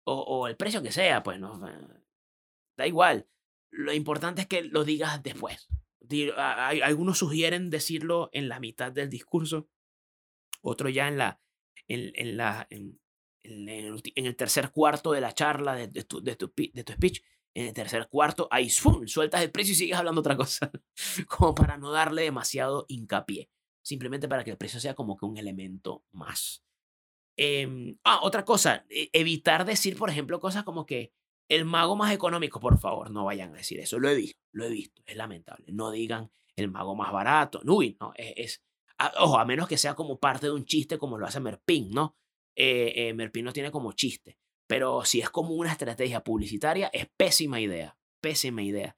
o, el precio que sea, pues no, da igual. Lo importante es que lo digas después. Algunos sugieren decirlo en la mitad del discurso, otro ya en la, en, la, en, el, tercer cuarto de la charla de, de, tu, de, tu, de tu speech en el tercer cuarto, ahí sueltas el precio y sigues hablando otra cosa, como para no darle demasiado hincapié, simplemente para que el precio sea como que un elemento más. Em, ah, otra cosa, e, evitar decir, por ejemplo, cosas como que el mago más económico, por favor, no vayan a decir eso, lo he visto, lo he visto, es lamentable, no digan el mago más barato, no, no, es, ojo, a menos que sea como parte de un chiste como lo hace Merpin, ¿no? Eh, eh, Merpin no tiene como chiste. Pero si es como una estrategia publicitaria, es pésima idea, pésima idea.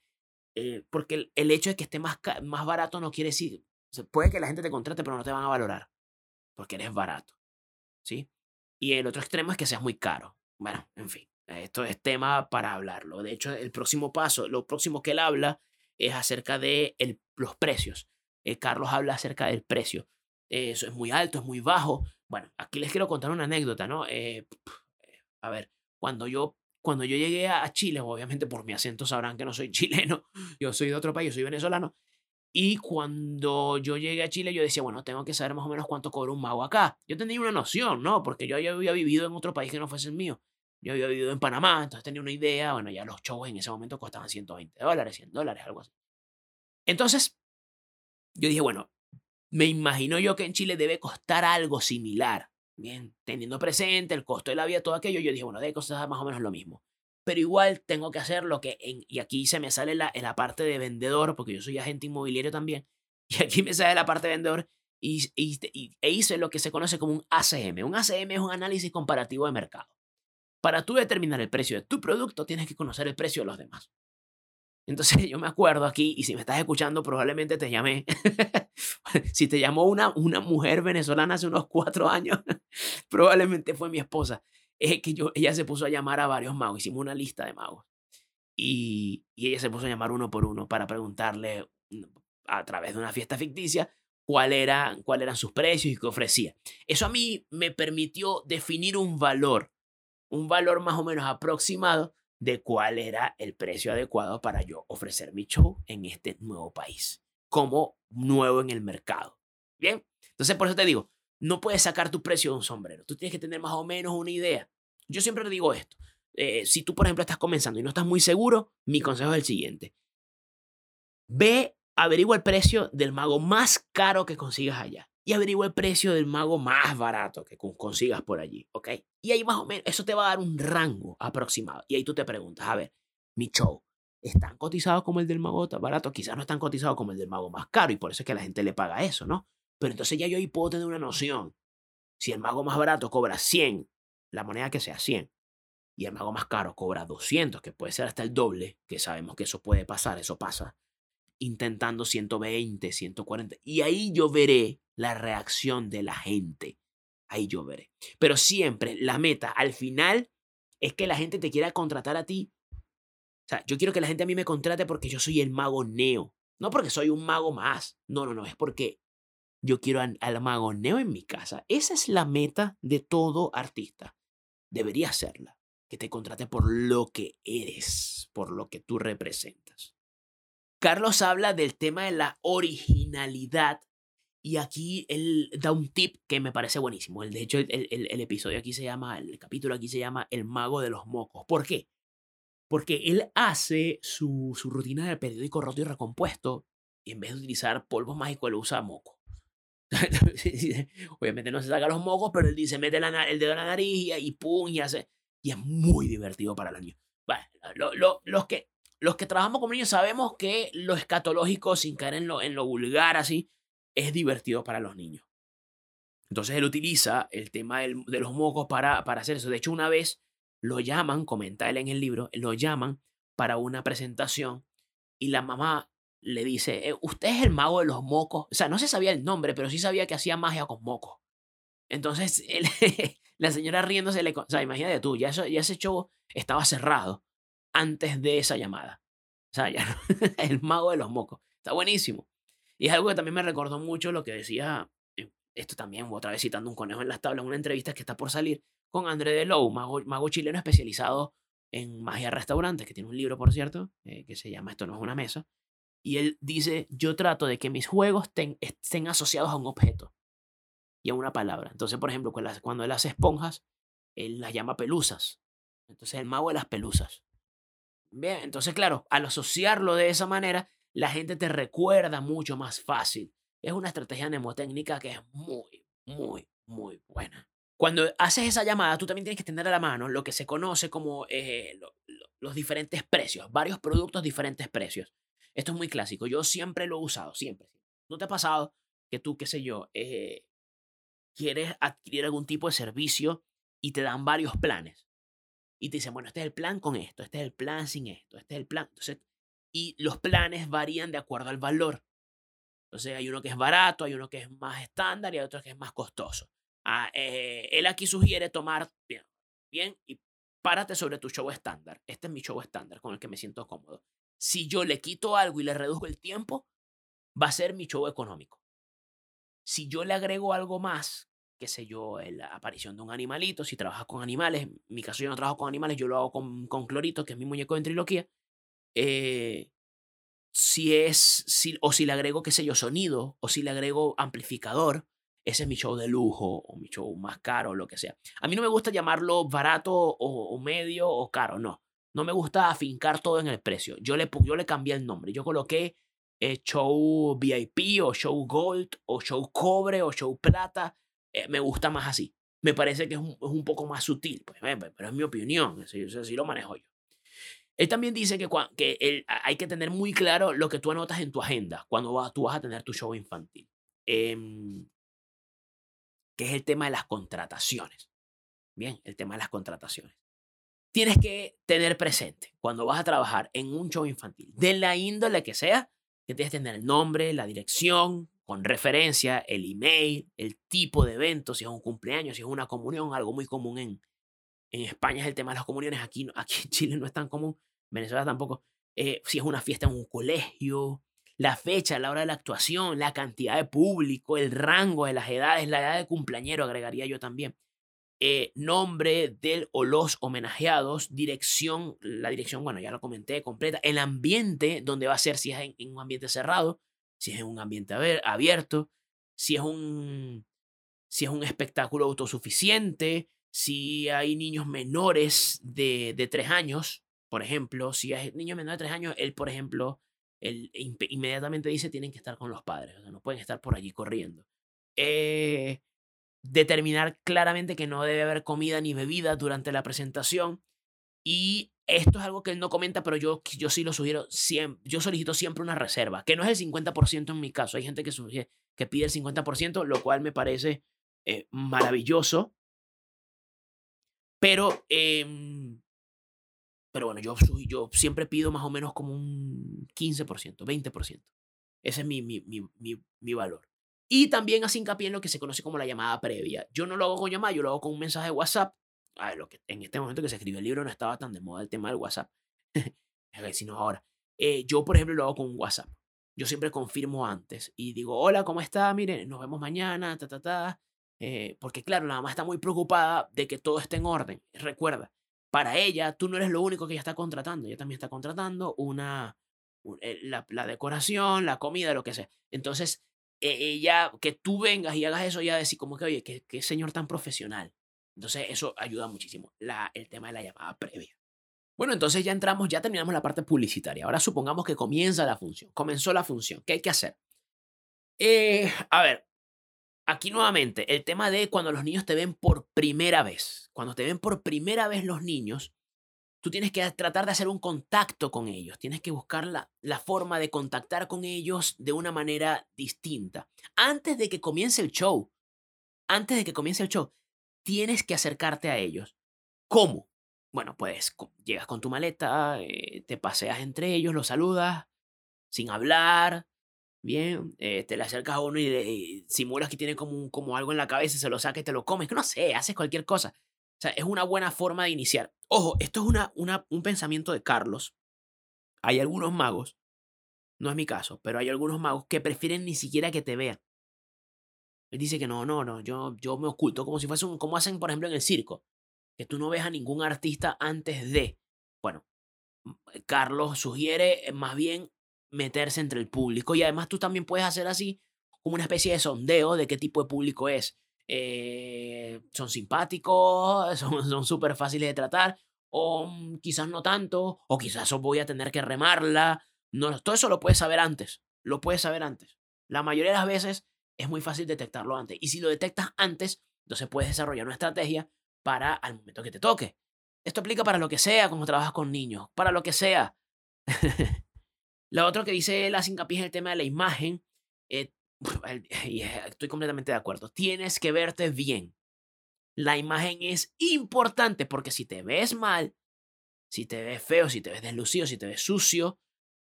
Eh, porque el, hecho de que esté más, más barato no quiere decir, puede que la gente te contrate, pero no te van a valorar, porque eres barato. ¿Sí? Y el otro extremo es que seas muy caro. Bueno, en fin, esto es tema para hablarlo. De hecho, el próximo paso, lo próximo que él habla es acerca de el, los precios. Eh, Carlos habla acerca del precio. eso es muy alto, es muy bajo. Bueno, aquí les quiero contar una anécdota, ¿no? Eh, a ver, cuando yo, cuando yo llegué a Chile, obviamente por mi acento sabrán que no soy chileno, yo soy de otro país, yo soy venezolano. Y cuando yo llegué a Chile, yo decía, bueno, tengo que saber más o menos cuánto cobra un mago acá. Yo tenía una noción, ¿no? Porque yo ya había vivido en otro país que no fuese el mío. Yo había vivido en Panamá, entonces tenía una idea. Bueno, ya los shows en ese momento costaban 120 dólares, 100 dólares, algo así. Entonces, yo dije, bueno, me imagino yo que en Chile debe costar algo similar. Bien, teniendo presente el costo de la vida, todo aquello, yo dije, bueno, de costar más o menos lo mismo. Pero igual tengo que hacer lo que, en, y aquí se me sale la, la parte de vendedor, porque yo soy agente inmobiliario también, y aquí me sale la parte de vendedor, y, y, e hice lo que se conoce como un ACM. Un ACM es un análisis comparativo de mercado. Para tú determinar el precio de tu producto, tienes que conocer el precio de los demás. Entonces yo me acuerdo aquí, y si me estás escuchando, probablemente te llamé. si te llamó una, una mujer venezolana hace unos cuatro años, probablemente fue mi esposa. Es que yo, ella se puso a llamar a varios magos, hicimos una lista de magos. Y, y ella se puso a llamar uno por uno para preguntarle mm, a través de una fiesta ficticia cuál era, cuáles eran sus precios y qué ofrecía. Eso a mí me permitió definir un valor, un valor más o menos aproximado de cuál era el precio adecuado para yo ofrecer mi show en este nuevo país, como nuevo en el mercado. Bien, entonces por eso te digo, no puedes sacar tu precio de un sombrero, tú tienes que tener más o menos una idea. Yo siempre digo esto, eh, si tú por ejemplo estás comenzando y no estás muy seguro, mi consejo es el siguiente. Ve, averigua el precio del mago más caro que consigas allá y averigua el precio del mago más barato que consigas por allí, ¿ok? Y ahí más o menos, eso te va a dar un rango aproximado. Y ahí tú te preguntas, a ver, mi show, ¿están cotizados como el del mago barato? Quizás no están cotizados como el del mago más caro y por eso es que la gente le paga eso, ¿no? Pero entonces ya yo ahí puedo tener una noción. Si el mago más barato cobra 100, la moneda que sea 100, y el mago más caro cobra 200, que puede ser hasta el doble, que sabemos que eso puede pasar, eso pasa, intentando 120, 140. Y ahí yo veré la reacción de la gente. Ahí yo veré. Pero siempre la meta al final es que la gente te quiera contratar a ti. O sea, yo quiero que la gente a mí me contrate porque yo soy el mago neo. No porque soy un mago más. No, no, no. Es porque yo quiero al, mago neo en mi casa. Esa es la meta de todo artista. Debería serla. Que te contrate por lo que eres, por lo que tú representas. Carlos habla del tema de la originalidad y aquí él da un tip que me parece buenísimo. de hecho, el, episodio aquí se llama, el capítulo aquí se llama El mago de los mocos. ¿Por qué? Porque él hace su, su rutina de periódico roto y recompuesto y en vez de utilizar polvos mágicos, él usa moco. Obviamente no se saca los mocos, pero él dice, mete el dedo en la nariz y, pum, y es muy divertido para el niños. Bueno, los que los que trabajamos con niños sabemos que lo escatológico, sin caer lo, en lo vulgar así, es divertido para los niños. Entonces él utiliza el tema de los mocos para, para hacer eso. De hecho, una vez lo llaman, comenta él en el libro, lo llaman para una presentación y la mamá le dice, eh, usted es el mago de los mocos. O sea, no se sabía el nombre, pero sí sabía que hacía magia con mocos. Entonces la señora riéndose le... O sea, imagínate tú, ya, eso, ya ese show estaba cerrado antes de esa llamada. O sea, ya el mago de los mocos. Está buenísimo. Y es algo que también me recordó mucho lo que decía, eh, esto también, otra vez citando un conejo en las tablas, una entrevista que está por salir con André de Lou, mago, mago chileno especializado en magia restaurantes, que tiene un libro, por cierto, eh, que se llama Esto no es una mesa. Y él dice, yo trato de que mis juegos estén asociados a un objeto y a una palabra. Entonces, por ejemplo, cuando él hace esponjas, él las llama pelusas. Entonces, el mago de las pelusas. Bien, entonces claro, al asociarlo de esa manera, la gente te recuerda mucho más fácil. Es una estrategia mnemotécnica que es muy, muy, muy buena. Cuando haces esa llamada, tú también tienes que tener a la mano lo que se conoce como eh, los diferentes precios, varios productos, diferentes precios. Esto es muy clásico, yo siempre lo he usado, siempre. ¿No te ha pasado que tú, qué sé yo, eh, quieres adquirir algún tipo de servicio y te dan varios planes? y te dicen, bueno, este es el plan con esto, este es el plan sin esto, este es el plan. Entonces, y los planes varían de acuerdo al valor. Entonces, hay uno que es barato, hay uno que es más estándar y hay otro que es más costoso. Ah, eh, él aquí sugiere tomar, bien, bien, y párate sobre tu show estándar. Este es mi show estándar con el que me siento cómodo. Si yo le quito algo y le reduzco el tiempo, va a ser mi show económico. Si yo le agrego algo más qué sé yo, la aparición de un animalito, si trabajas con animales, en mi caso yo no trabajo con animales, yo lo hago con, con Clorito, que es mi muñeco de triloquía, eh, si es, si, o si le agrego, qué sé yo, sonido, o si le agrego amplificador, ese es mi show de lujo, o mi show más caro, lo que sea. A mí no me gusta llamarlo barato, o, medio, o caro, no. No me gusta afincar todo en el precio. Yo le, yo le cambié el nombre. Yo coloqué eh, show VIP, o show gold, o show cobre, o show plata, eh, me gusta más así. Me parece que es un, poco más sutil, pues, pero es mi opinión, así, así, lo manejo yo. Él también dice que, hay que tener muy claro lo que tú anotas en tu agenda cuando tú vas a tener tu show infantil. Em, que es el tema de las contrataciones. Bien, el tema de las contrataciones. Tienes que tener presente cuando vas a trabajar en un show infantil, de la índole que sea, que tienes que tener el nombre, la dirección, con referencia, el email, el tipo de evento, si es un cumpleaños, si es una comunión, algo muy común en, en España es el tema de las comuniones, aquí, aquí en Chile no es tan común, Venezuela tampoco, eh, si es una fiesta en un colegio, la fecha, la hora de la actuación, la cantidad de público, el rango de las edades, la edad de cumpleañero, agregaría yo también. Eh, nombre del o los homenajeados, dirección, la dirección, bueno, ya lo comenté, completa, el ambiente donde va a ser, si es en, un ambiente cerrado, si es en un ambiente abierto, si es un, si es un espectáculo autosuficiente, si hay niños menores de, de tres años, por ejemplo, si hay niños menores de tres años, él, por ejemplo, él inmediatamente dice tienen que estar con los padres, o sea, no pueden estar por allí corriendo. Eh, determinar claramente que no debe haber comida ni bebida durante la presentación. Y esto es algo que él no comenta, pero yo, yo sí lo sugiero, siempre, yo solicito siempre una reserva, que no es el 50% en mi caso. Hay gente que, que pide el 50%, lo cual me parece eh, maravilloso. Pero, em, pero bueno, yo, yo siempre pido más o menos como un 15%, 20%. Ese es mi, mi, mi, mi valor. Y también hace hincapié en lo que se conoce como la llamada previa. Yo no lo hago con llamada, yo lo hago con un mensaje de WhatsApp. A ver, lo que, en este momento que se escribió el libro no estaba tan de moda el tema del WhatsApp, sino ahora. Eh, yo, por ejemplo, lo hago con un WhatsApp. Yo siempre confirmo antes y digo, hola, ¿cómo está? Miren, nos vemos mañana, ta, ta, ta. Eh, porque claro, la mamá está muy preocupada de que todo esté en orden. Recuerda, para ella, tú no eres lo único que ella está contratando. Ella también está contratando una, eh, la, la decoración, la comida, lo que sea. Entonces, ella, que tú vengas y hagas eso, ya decir como que, oye, qué, qué señor tan profesional. Entonces eso ayuda muchísimo, la, el tema de la llamada previa. Bueno, entonces ya entramos, ya terminamos la parte publicitaria. Ahora supongamos que comienza la función, comenzó la función. ¿Qué hay que hacer? Eh, a ver, aquí nuevamente, el tema de cuando los niños te ven por primera vez. Cuando te ven por primera vez los niños, tú tienes que tratar de hacer un contacto con ellos, tienes que buscar la, la, forma de contactar con ellos de una manera distinta. Antes de que comience el show, antes de que comience el show, tienes que acercarte a ellos. ¿Cómo? Bueno, pues llegas con tu maleta, eh, te paseas entre ellos, los saludas, sin hablar, bien, eh, te le acercas a uno y, simulas que tiene como, como algo en la cabeza, se lo saca y te lo comes, no sé, haces cualquier cosa. O sea, es una buena forma de iniciar. Ojo, esto es una, una, un pensamiento de Carlos. Hay algunos magos, no es mi caso, pero hay algunos magos que prefieren ni siquiera que te vean. Él dice que no, no, no, yo, yo me oculto como si fuese un, como hacen por ejemplo en el circo, que tú no ves a ningún artista antes de. Bueno, Carlos sugiere eh, más bien meterse entre el público y además tú también puedes hacer así como una especie de sondeo de qué tipo de público es. Eh, son simpáticos, son súper fáciles de tratar, o mm, quizás no tanto, o quizás voy a tener que remarla. No, todo eso lo puedes saber antes, lo puedes saber antes. La mayoría de las veces es muy fácil detectarlo antes. Y si lo detectas antes, entonces puedes desarrollar una estrategia para al momento que te toque. Esto aplica para lo que sea, como trabajas con niños, para lo que sea. lo otro que dice la hincapié es el tema de la imagen. Eh, estoy completamente de acuerdo. Tienes que verte bien. La imagen es importante porque si te ves mal, si te ves feo, si te ves deslucido, si te ves sucio,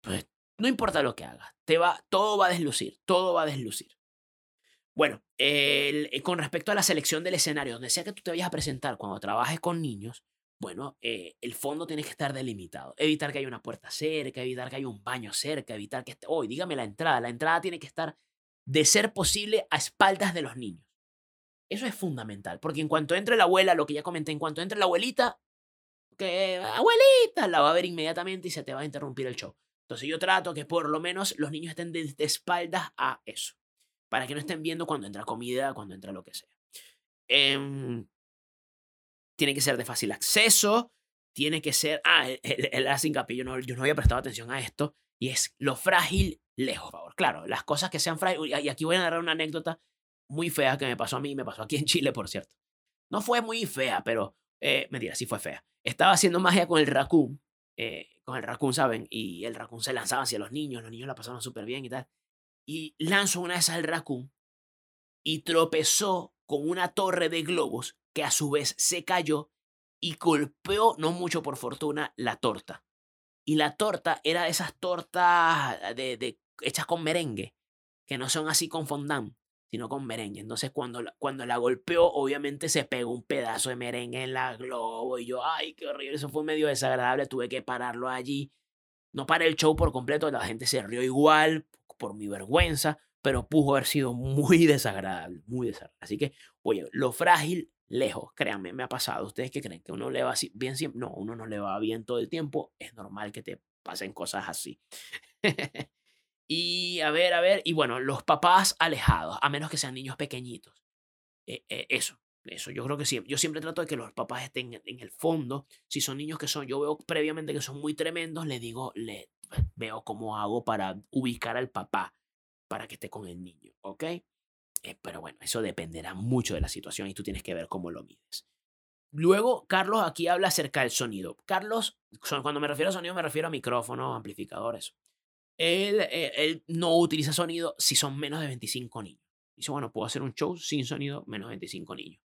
pues no importa lo que hagas, te va, todo va a deslucir, todo va a deslucir. Bueno, eh, con respecto a la selección del escenario, donde sea que tú te vayas a presentar cuando trabajes con niños, bueno, eh, el fondo tiene que estar delimitado. Evitar que haya una puerta cerca, evitar que haya un baño cerca, evitar que esté... Hoy, dígame la entrada. La entrada tiene que estar de ser posible a espaldas de los niños. Eso es fundamental, porque en cuanto entre la abuela, lo que ya comenté, en cuanto entre la abuelita, que abuelita, la va a ver inmediatamente y se te va a interrumpir el show. Entonces yo trato que por lo menos los niños estén de, espaldas a eso, para que no estén viendo cuando entra comida, cuando entra lo que sea. Em, tiene que ser de fácil acceso, tiene que ser, ah, el, hace yo no, yo no había prestado atención a esto, y es lo frágil lejos, por favor. Claro, las cosas que sean frágiles. Y aquí voy a narrar una anécdota muy fea que me pasó a mí, me pasó aquí en Chile, por cierto. No fue muy fea, pero. Eh, mentira, sí fue fea. Estaba haciendo magia con el raccoon. Eh, con el raccoon, ¿saben? Y el raccoon se lanzaba hacia los niños, los niños la pasaron súper bien y tal. Y lanzó una de esas al raccoon y tropezó con una torre de globos que a su vez se cayó y golpeó, no mucho por fortuna, la torta. Y la torta era de esas tortas de, de, hechas con merengue, que no son así con fondant, sino con merengue. Entonces cuando, cuando la golpeó, obviamente se pegó un pedazo de merengue en la globo y yo, ay, qué horrible, eso fue medio desagradable, tuve que pararlo allí. No paré el show por completo, la gente se rió igual, por mi vergüenza, pero pudo haber sido muy desagradable, muy desagradable. Así que, oye, lo frágil, lejos, créanme, me ha pasado. ¿Ustedes qué creen? ¿Que uno le va bien siempre? No, uno no le va bien todo el tiempo. Es normal que te pasen cosas así. y a ver, a ver, y bueno, los papás alejados, a menos que sean niños pequeñitos. Eh, eh, eso, eso, yo creo que sí. Yo siempre trato de que los papás estén en el fondo. Si son niños que son, yo veo previamente que son muy tremendos, le digo, le veo cómo hago para ubicar al papá para que esté con el niño, ¿ok? Eh, pero bueno, eso dependerá mucho de la situación y tú tienes que ver cómo lo mides. Luego, Carlos aquí habla acerca del sonido. Carlos, cuando me refiero a sonido, me refiero a micrófonos, amplificadores. Él, eh, él no utiliza sonido si son menos de 25 niños. Dice, bueno, puedo hacer un show sin sonido, menos de 25 niños.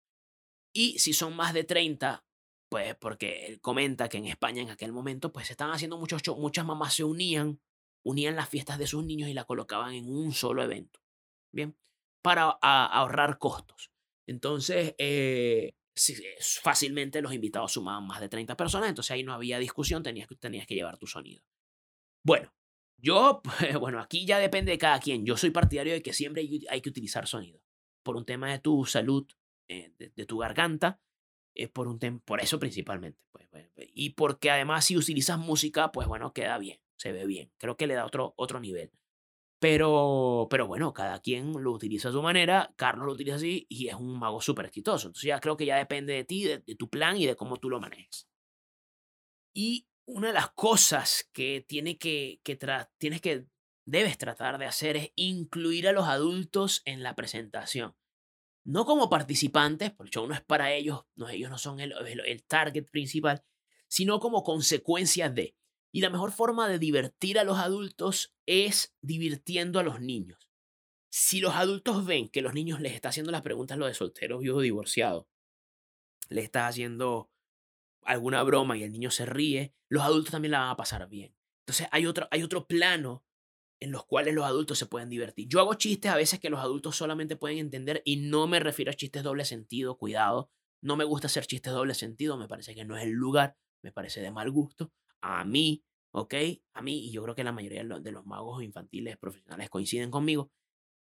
Y si son más de 30, pues porque él comenta que en España en aquel momento, pues se estaban haciendo muchos shows, muchas mamás se unían unían las fiestas de sus niños y la colocaban en un solo evento. Bien, para ahorrar costos. Entonces, eh, fácilmente los invitados sumaban más de 30 personas, entonces ahí no había discusión, tenías que, llevar tu sonido. Bueno, yo, bueno, aquí ya depende de cada quien. Yo soy partidario de que siempre hay, que utilizar sonido. Por un tema de tu salud, eh, de, tu garganta, es por, un por eso principalmente. Pues, pues, y porque además si utilizas música, pues bueno, queda bien se ve bien. Creo que le da otro, otro nivel. Pero, pero bueno, cada quien lo utiliza a su manera. Carlos lo utiliza así y es un mago súper exitoso. Entonces ya creo que ya depende de ti, de, tu plan y de cómo tú lo manejes. Y una de las cosas que, tiene que, que tienes que debes tratar de hacer es incluir a los adultos en la presentación. No como participantes, porque el no es para ellos, no, ellos no son el, el target principal, sino como consecuencia de. Y la mejor forma de divertir a los adultos es divirtiendo a los niños. Si los adultos ven que los niños les está haciendo las preguntas lo de soltero, viudo, divorciado, le está haciendo alguna broma y el niño se ríe, los adultos también la van a pasar bien. Entonces hay otro, hay otro plano en los cuales los adultos se pueden divertir. Yo hago chistes a veces que los adultos solamente pueden entender y no me refiero a chistes doble sentido, cuidado. No me gusta hacer chistes doble sentido, me parece que no es el lugar, me parece de mal gusto. A mí ¿ok? A mí, y yo creo que la mayoría de los, magos infantiles profesionales coinciden conmigo,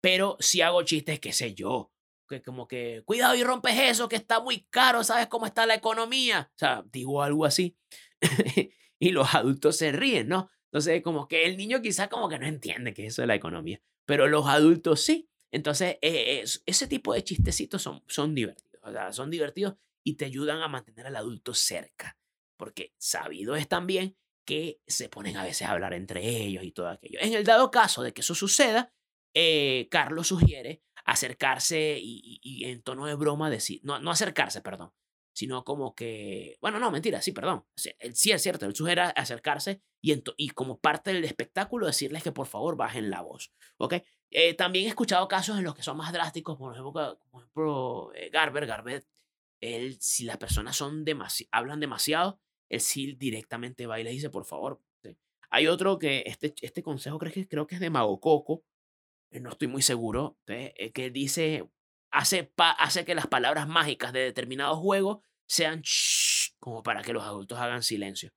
pero si hago chistes, qué sé yo, que como que, cuidado y rompes eso, que está muy caro, ¿sabes cómo está la economía? O sea, digo algo así. y los adultos se ríen, ¿no? Entonces, como que el niño quizá como que no entiende que eso es la economía, pero los adultos sí. Entonces, eh, ese tipo de chistecitos son, son divertidos, o sea, son divertidos y te ayudan a mantener al adulto cerca, porque sabido es también que se ponen a veces a hablar entre ellos y todo aquello. En el dado caso de que eso suceda, eh, Carlos sugiere acercarse y, en tono de broma decir, no, no acercarse, perdón, sino como que, bueno, no, mentira, sí, perdón, sí, es cierto, él sugiere acercarse y, y como parte del espectáculo decirles que por favor bajen la voz, ¿ok? Eh, también he escuchado casos en los que son más drásticos, por ejemplo, por ejemplo eh, Garber, Garber, él, si las personas son hablan demasiado, el sí directamente va y le dice, por favor. Hay otro que este, este consejo creo que, creo que es de Mago Coco, eh, no estoy muy seguro, eh, que dice, hace, hace que las palabras mágicas de determinado juego sean como para que los adultos hagan silencio.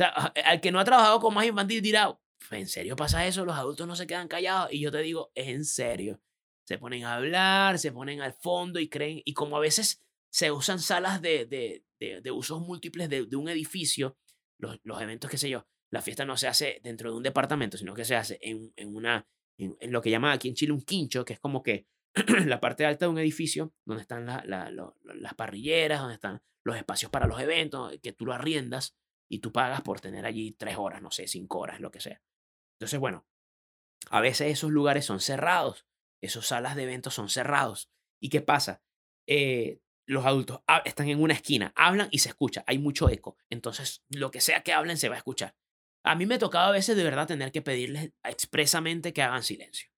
O al que no ha trabajado con más infantil dirá, ¿en serio pasa eso? Los adultos no se quedan callados. Y yo te digo, es en serio. Se ponen a hablar, se ponen al fondo y creen, y como a veces se usan salas de, de, usos múltiples de, un edificio, los, eventos, qué sé yo, la fiesta no se hace dentro de un departamento, sino que se hace en, en una, en, lo que llaman aquí en Chile un quincho, que es como que la parte alta de un edificio, donde están la, las parrilleras, donde están los espacios para los eventos, que tú lo arriendas y tú pagas por tener allí tres horas, no sé, cinco horas, lo que sea. Entonces, bueno, a veces esos lugares son cerrados, esas salas de eventos son cerrados. ¿Y qué pasa? Eh, los adultos están en una esquina, hablan y se escucha, hay mucho eco. Entonces, lo que sea que hablen se va a escuchar. A mí me tocaba a veces de verdad tener que pedirles expresamente que hagan silencio.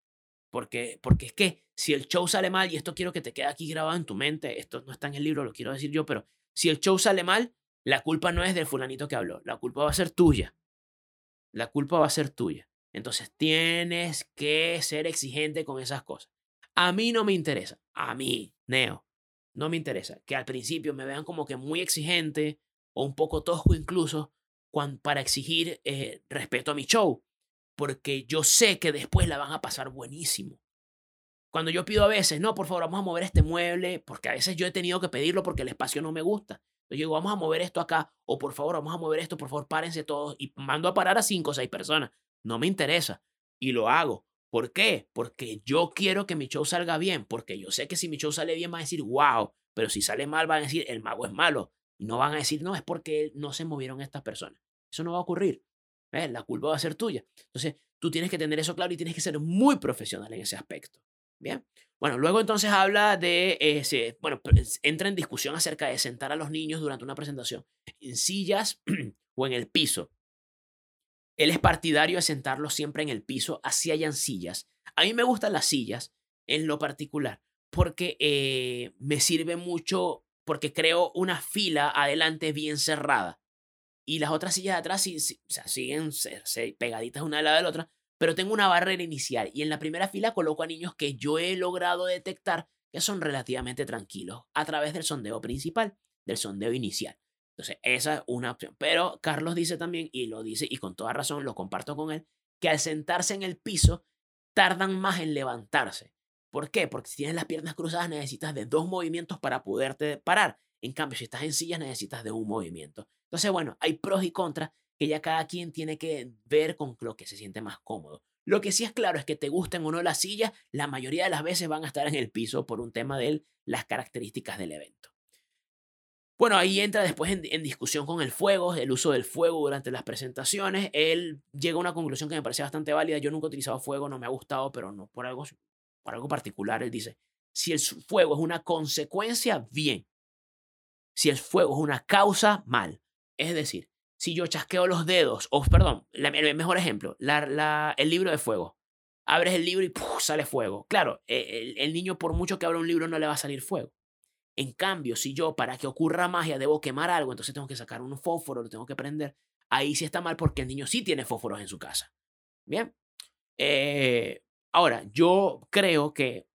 Porque, porque es que si el show sale mal, y esto quiero que te quede aquí grabado en tu mente, esto no está en el libro, lo quiero decir yo, pero si el show sale mal, la culpa no es del fulanito que habló, la culpa va a ser tuya. La culpa va a ser tuya. Entonces tienes que ser exigente con esas cosas. A mí no me interesa. A mí, Neo, no me interesa. Que al principio me vean como que muy exigente o un poco tosco incluso para exigir eh, respeto a mi show. porque yo sé que después la van a pasar buenísimo. Cuando yo pido a veces, no, por favor, vamos a mover este mueble, porque a veces yo he tenido que pedirlo porque el espacio no me gusta. Yo digo, vamos a mover esto acá, o por favor, vamos a mover esto, por favor, párense todos, y mando a parar a cinco o seis personas. No me interesa. Y lo hago. ¿Por qué? Porque yo quiero que mi show salga bien, porque yo sé que si mi show sale bien van a decir, wow, pero si sale mal van a decir, el mago es malo. Y no van a decir, no, es porque no se movieron estas personas. Eso no va a ocurrir. La culpa va a ser tuya. Entonces, tú tienes que tener eso claro y tienes que ser muy profesional en ese aspecto. Bien. Bueno, luego entonces habla de, ese, bueno, entra en discusión acerca de sentar a los niños durante una presentación en sillas o en el piso. Él es partidario de sentarlos siempre en el piso, así hayan sillas. A mí me gustan las sillas en lo particular porque eh, me sirve mucho, porque creo una fila adelante bien cerrada. Y las otras sillas de atrás siguen pegaditas una al lado de la otra, pero tengo una barrera inicial. Y en la primera fila coloco a niños que yo he logrado detectar que son relativamente tranquilos a través del sondeo principal, del sondeo inicial. Entonces, esa es una opción. Pero Carlos dice también, y lo dice, y con toda razón lo comparto con él, que al sentarse en el piso tardan más en levantarse. ¿Por qué? Porque si tienes las piernas cruzadas necesitas de dos movimientos para poderte parar. En cambio, si estás en silla necesitas de un movimiento. Entonces, bueno, hay pros y contras que ya cada quien tiene que ver con lo que se siente más cómodo. Lo que sí es claro es que te gusten o no las sillas, la mayoría de las veces van a estar en el piso por un tema de las características del evento. Bueno, ahí entra después en, discusión con el fuego, el uso del fuego durante las presentaciones. Él llega a una conclusión que me parece bastante válida. Yo nunca he utilizado fuego, no me ha gustado, pero no por algo, por algo particular. Él dice, si el fuego es una consecuencia, bien. Si el fuego es una causa, mal. Es decir, si yo chasqueo los dedos, o perdón, el mejor ejemplo, el libro de fuego. Abres el libro y sale fuego. Claro, e, el niño por mucho que abra un libro no le va a salir fuego. En cambio, si yo para que ocurra magia debo quemar algo, entonces tengo que sacar un fósforo, lo tengo que prender, ahí sí está mal porque el niño sí tiene fósforos en su casa. Bien. Eh, ahora, yo creo que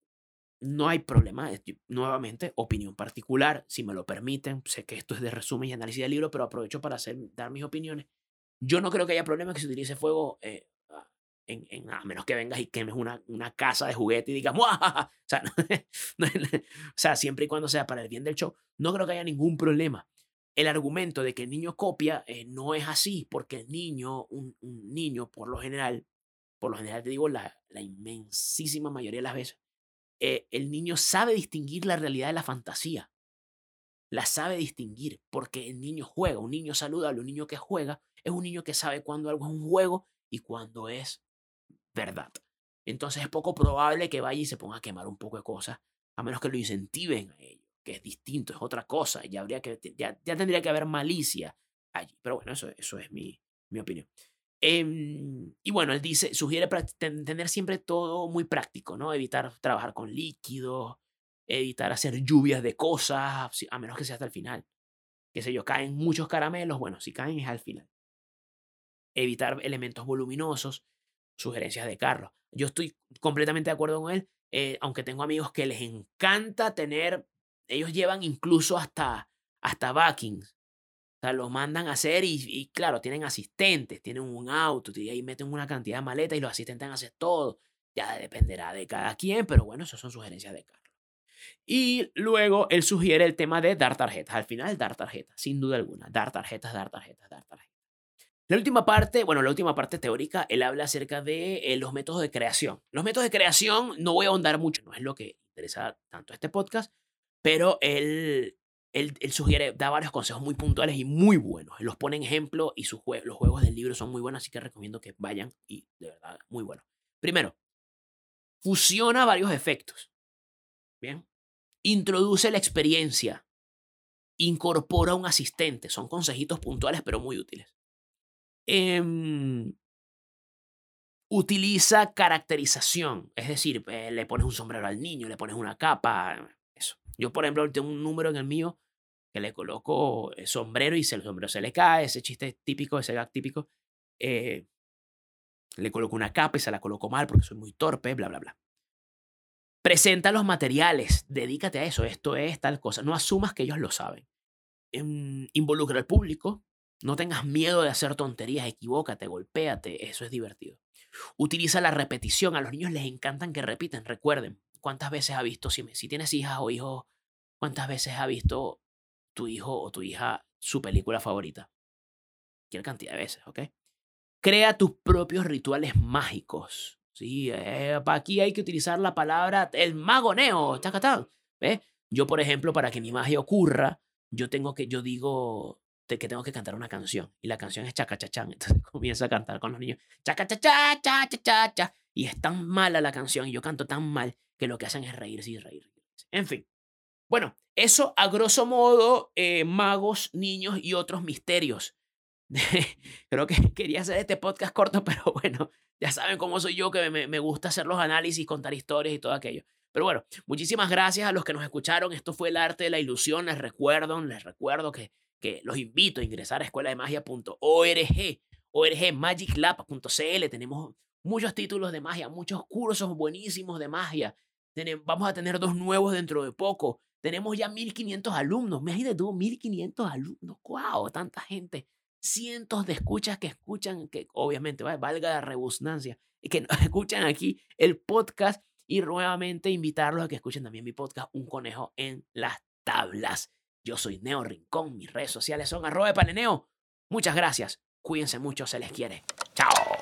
no hay problema. Nuevamente, opinión particular, si me lo permiten. Sé que esto es de resumen y análisis del libro, pero aprovecho para hacer, dar mis opiniones. Yo no creo que haya problema que se utilice fuego eh, en, a menos que vengas y quemes una, una casa de juguete y digas, sea, o sea, siempre y cuando sea para el bien del show, no creo que haya ningún problema. El argumento de que el niño copia eh, no es así, porque el niño, un, niño, por lo general, por lo general te digo, la, la inmensísima mayoría de las veces, eh, el niño sabe distinguir la realidad de la fantasía. La sabe distinguir, porque el niño juega, un niño saludable, un niño que juega, es un niño que sabe cuándo algo es un juego y cuándo es verdad. Entonces es poco probable que vaya y se ponga a quemar un poco de cosas, a menos que lo incentiven a ello, que es distinto, es otra cosa, ya, habría que, ya, tendría que haber malicia allí. Pero bueno, eso, eso es mi, mi opinión. Em, y bueno, él dice, sugiere tener siempre todo muy práctico, ¿no? Evitar trabajar con líquidos, evitar hacer lluvias de cosas, a menos que sea hasta el final. Que sé yo, caen muchos caramelos, bueno, si caen es al final. Evitar elementos voluminosos, sugerencias de carros. Yo estoy completamente de acuerdo con él, eh, aunque tengo amigos que les encanta tener, ellos llevan incluso hasta, hasta backings. O sea, los mandan a hacer y, claro, tienen asistentes, tienen un auto, y ahí meten una cantidad de maletas y los asistentes hacen todo. Ya dependerá de cada quien, pero bueno, eso son sugerencias de Carlos. Y luego él sugiere el tema de dar tarjetas. Al final, dar tarjetas, sin duda alguna. Dar tarjetas, dar tarjetas, dar tarjetas. La última parte, bueno, la última parte teórica, él habla acerca de eh, los métodos de creación. Los métodos de creación, no voy a ahondar mucho, no es lo que interesa tanto este podcast, pero él, él, sugiere, da varios consejos muy puntuales y muy buenos. Él los pone en ejemplo y sus los juegos del libro son muy buenos, así que recomiendo que vayan y de verdad, muy bueno. Primero, fusiona varios efectos. Bien. Introduce la experiencia. Incorpora un asistente. Son consejitos puntuales pero muy útiles. Em, utiliza caracterización, es decir, eh, le pones un sombrero al niño, le pones una capa, eso. Yo, por ejemplo, tengo un número en el mío que le coloco el sombrero y el sombrero se le cae, ese chiste típico, ese gag típico. Eh, le coloco una capa y se la coloco mal porque soy muy torpe, bla, bla, bla. Presenta los materiales, dedícate a eso, esto es tal cosa, no asumas que ellos lo saben. Em, involucra al público, no tengas miedo de hacer tonterías, equivócate, golpéate, eso es divertido. Utiliza la repetición. A los niños les encantan que repiten. Recuerden, ¿cuántas veces ha visto, si, si tienes hijas o hijos, cuántas veces ha visto tu hijo o tu hija su película favorita? Qué cantidad de veces, ¿ok? Crea tus propios rituales mágicos. Sí, eh, aquí hay que utilizar la palabra el magoneo, chacatán. ¿Ves? Yo, por ejemplo, para que mi magia ocurra, yo tengo que, yo digo que tengo que cantar una canción y la canción es chacachachán. Entonces comienzo a cantar con los niños chacachachá, cha, cha, cha, y es tan mala la canción y yo canto tan mal que lo que hacen es reírse y reír. En fin. Bueno, eso a grosso modo, eh, magos, niños y otros misterios. Creo que quería hacer este podcast corto, pero bueno, ya saben cómo soy yo, que me, me gusta hacer los análisis, contar historias y todo aquello. Pero bueno, muchísimas gracias a los que nos escucharon. Esto fue el arte de la ilusión. Les recuerdo, les recuerdo que, que los invito a ingresar a escuela de magia.org, orgmagiclab.cl. Tenemos muchos títulos de magia, muchos cursos buenísimos de magia. vamos a tener dos nuevos dentro de poco. Tenemos ya 1500 alumnos. Imagínate tú, 1500 alumnos. ¡Wow! Tanta gente cientos de escuchas que escuchan, que obviamente valga la rebusnancia, y que escuchan aquí el podcast y nuevamente invitarlos a que escuchen también mi podcast Un Conejo en las Tablas. Yo soy Neo Rincón, mis redes sociales son arroba paneneo. Muchas gracias, cuídense mucho, se les quiere. Chao.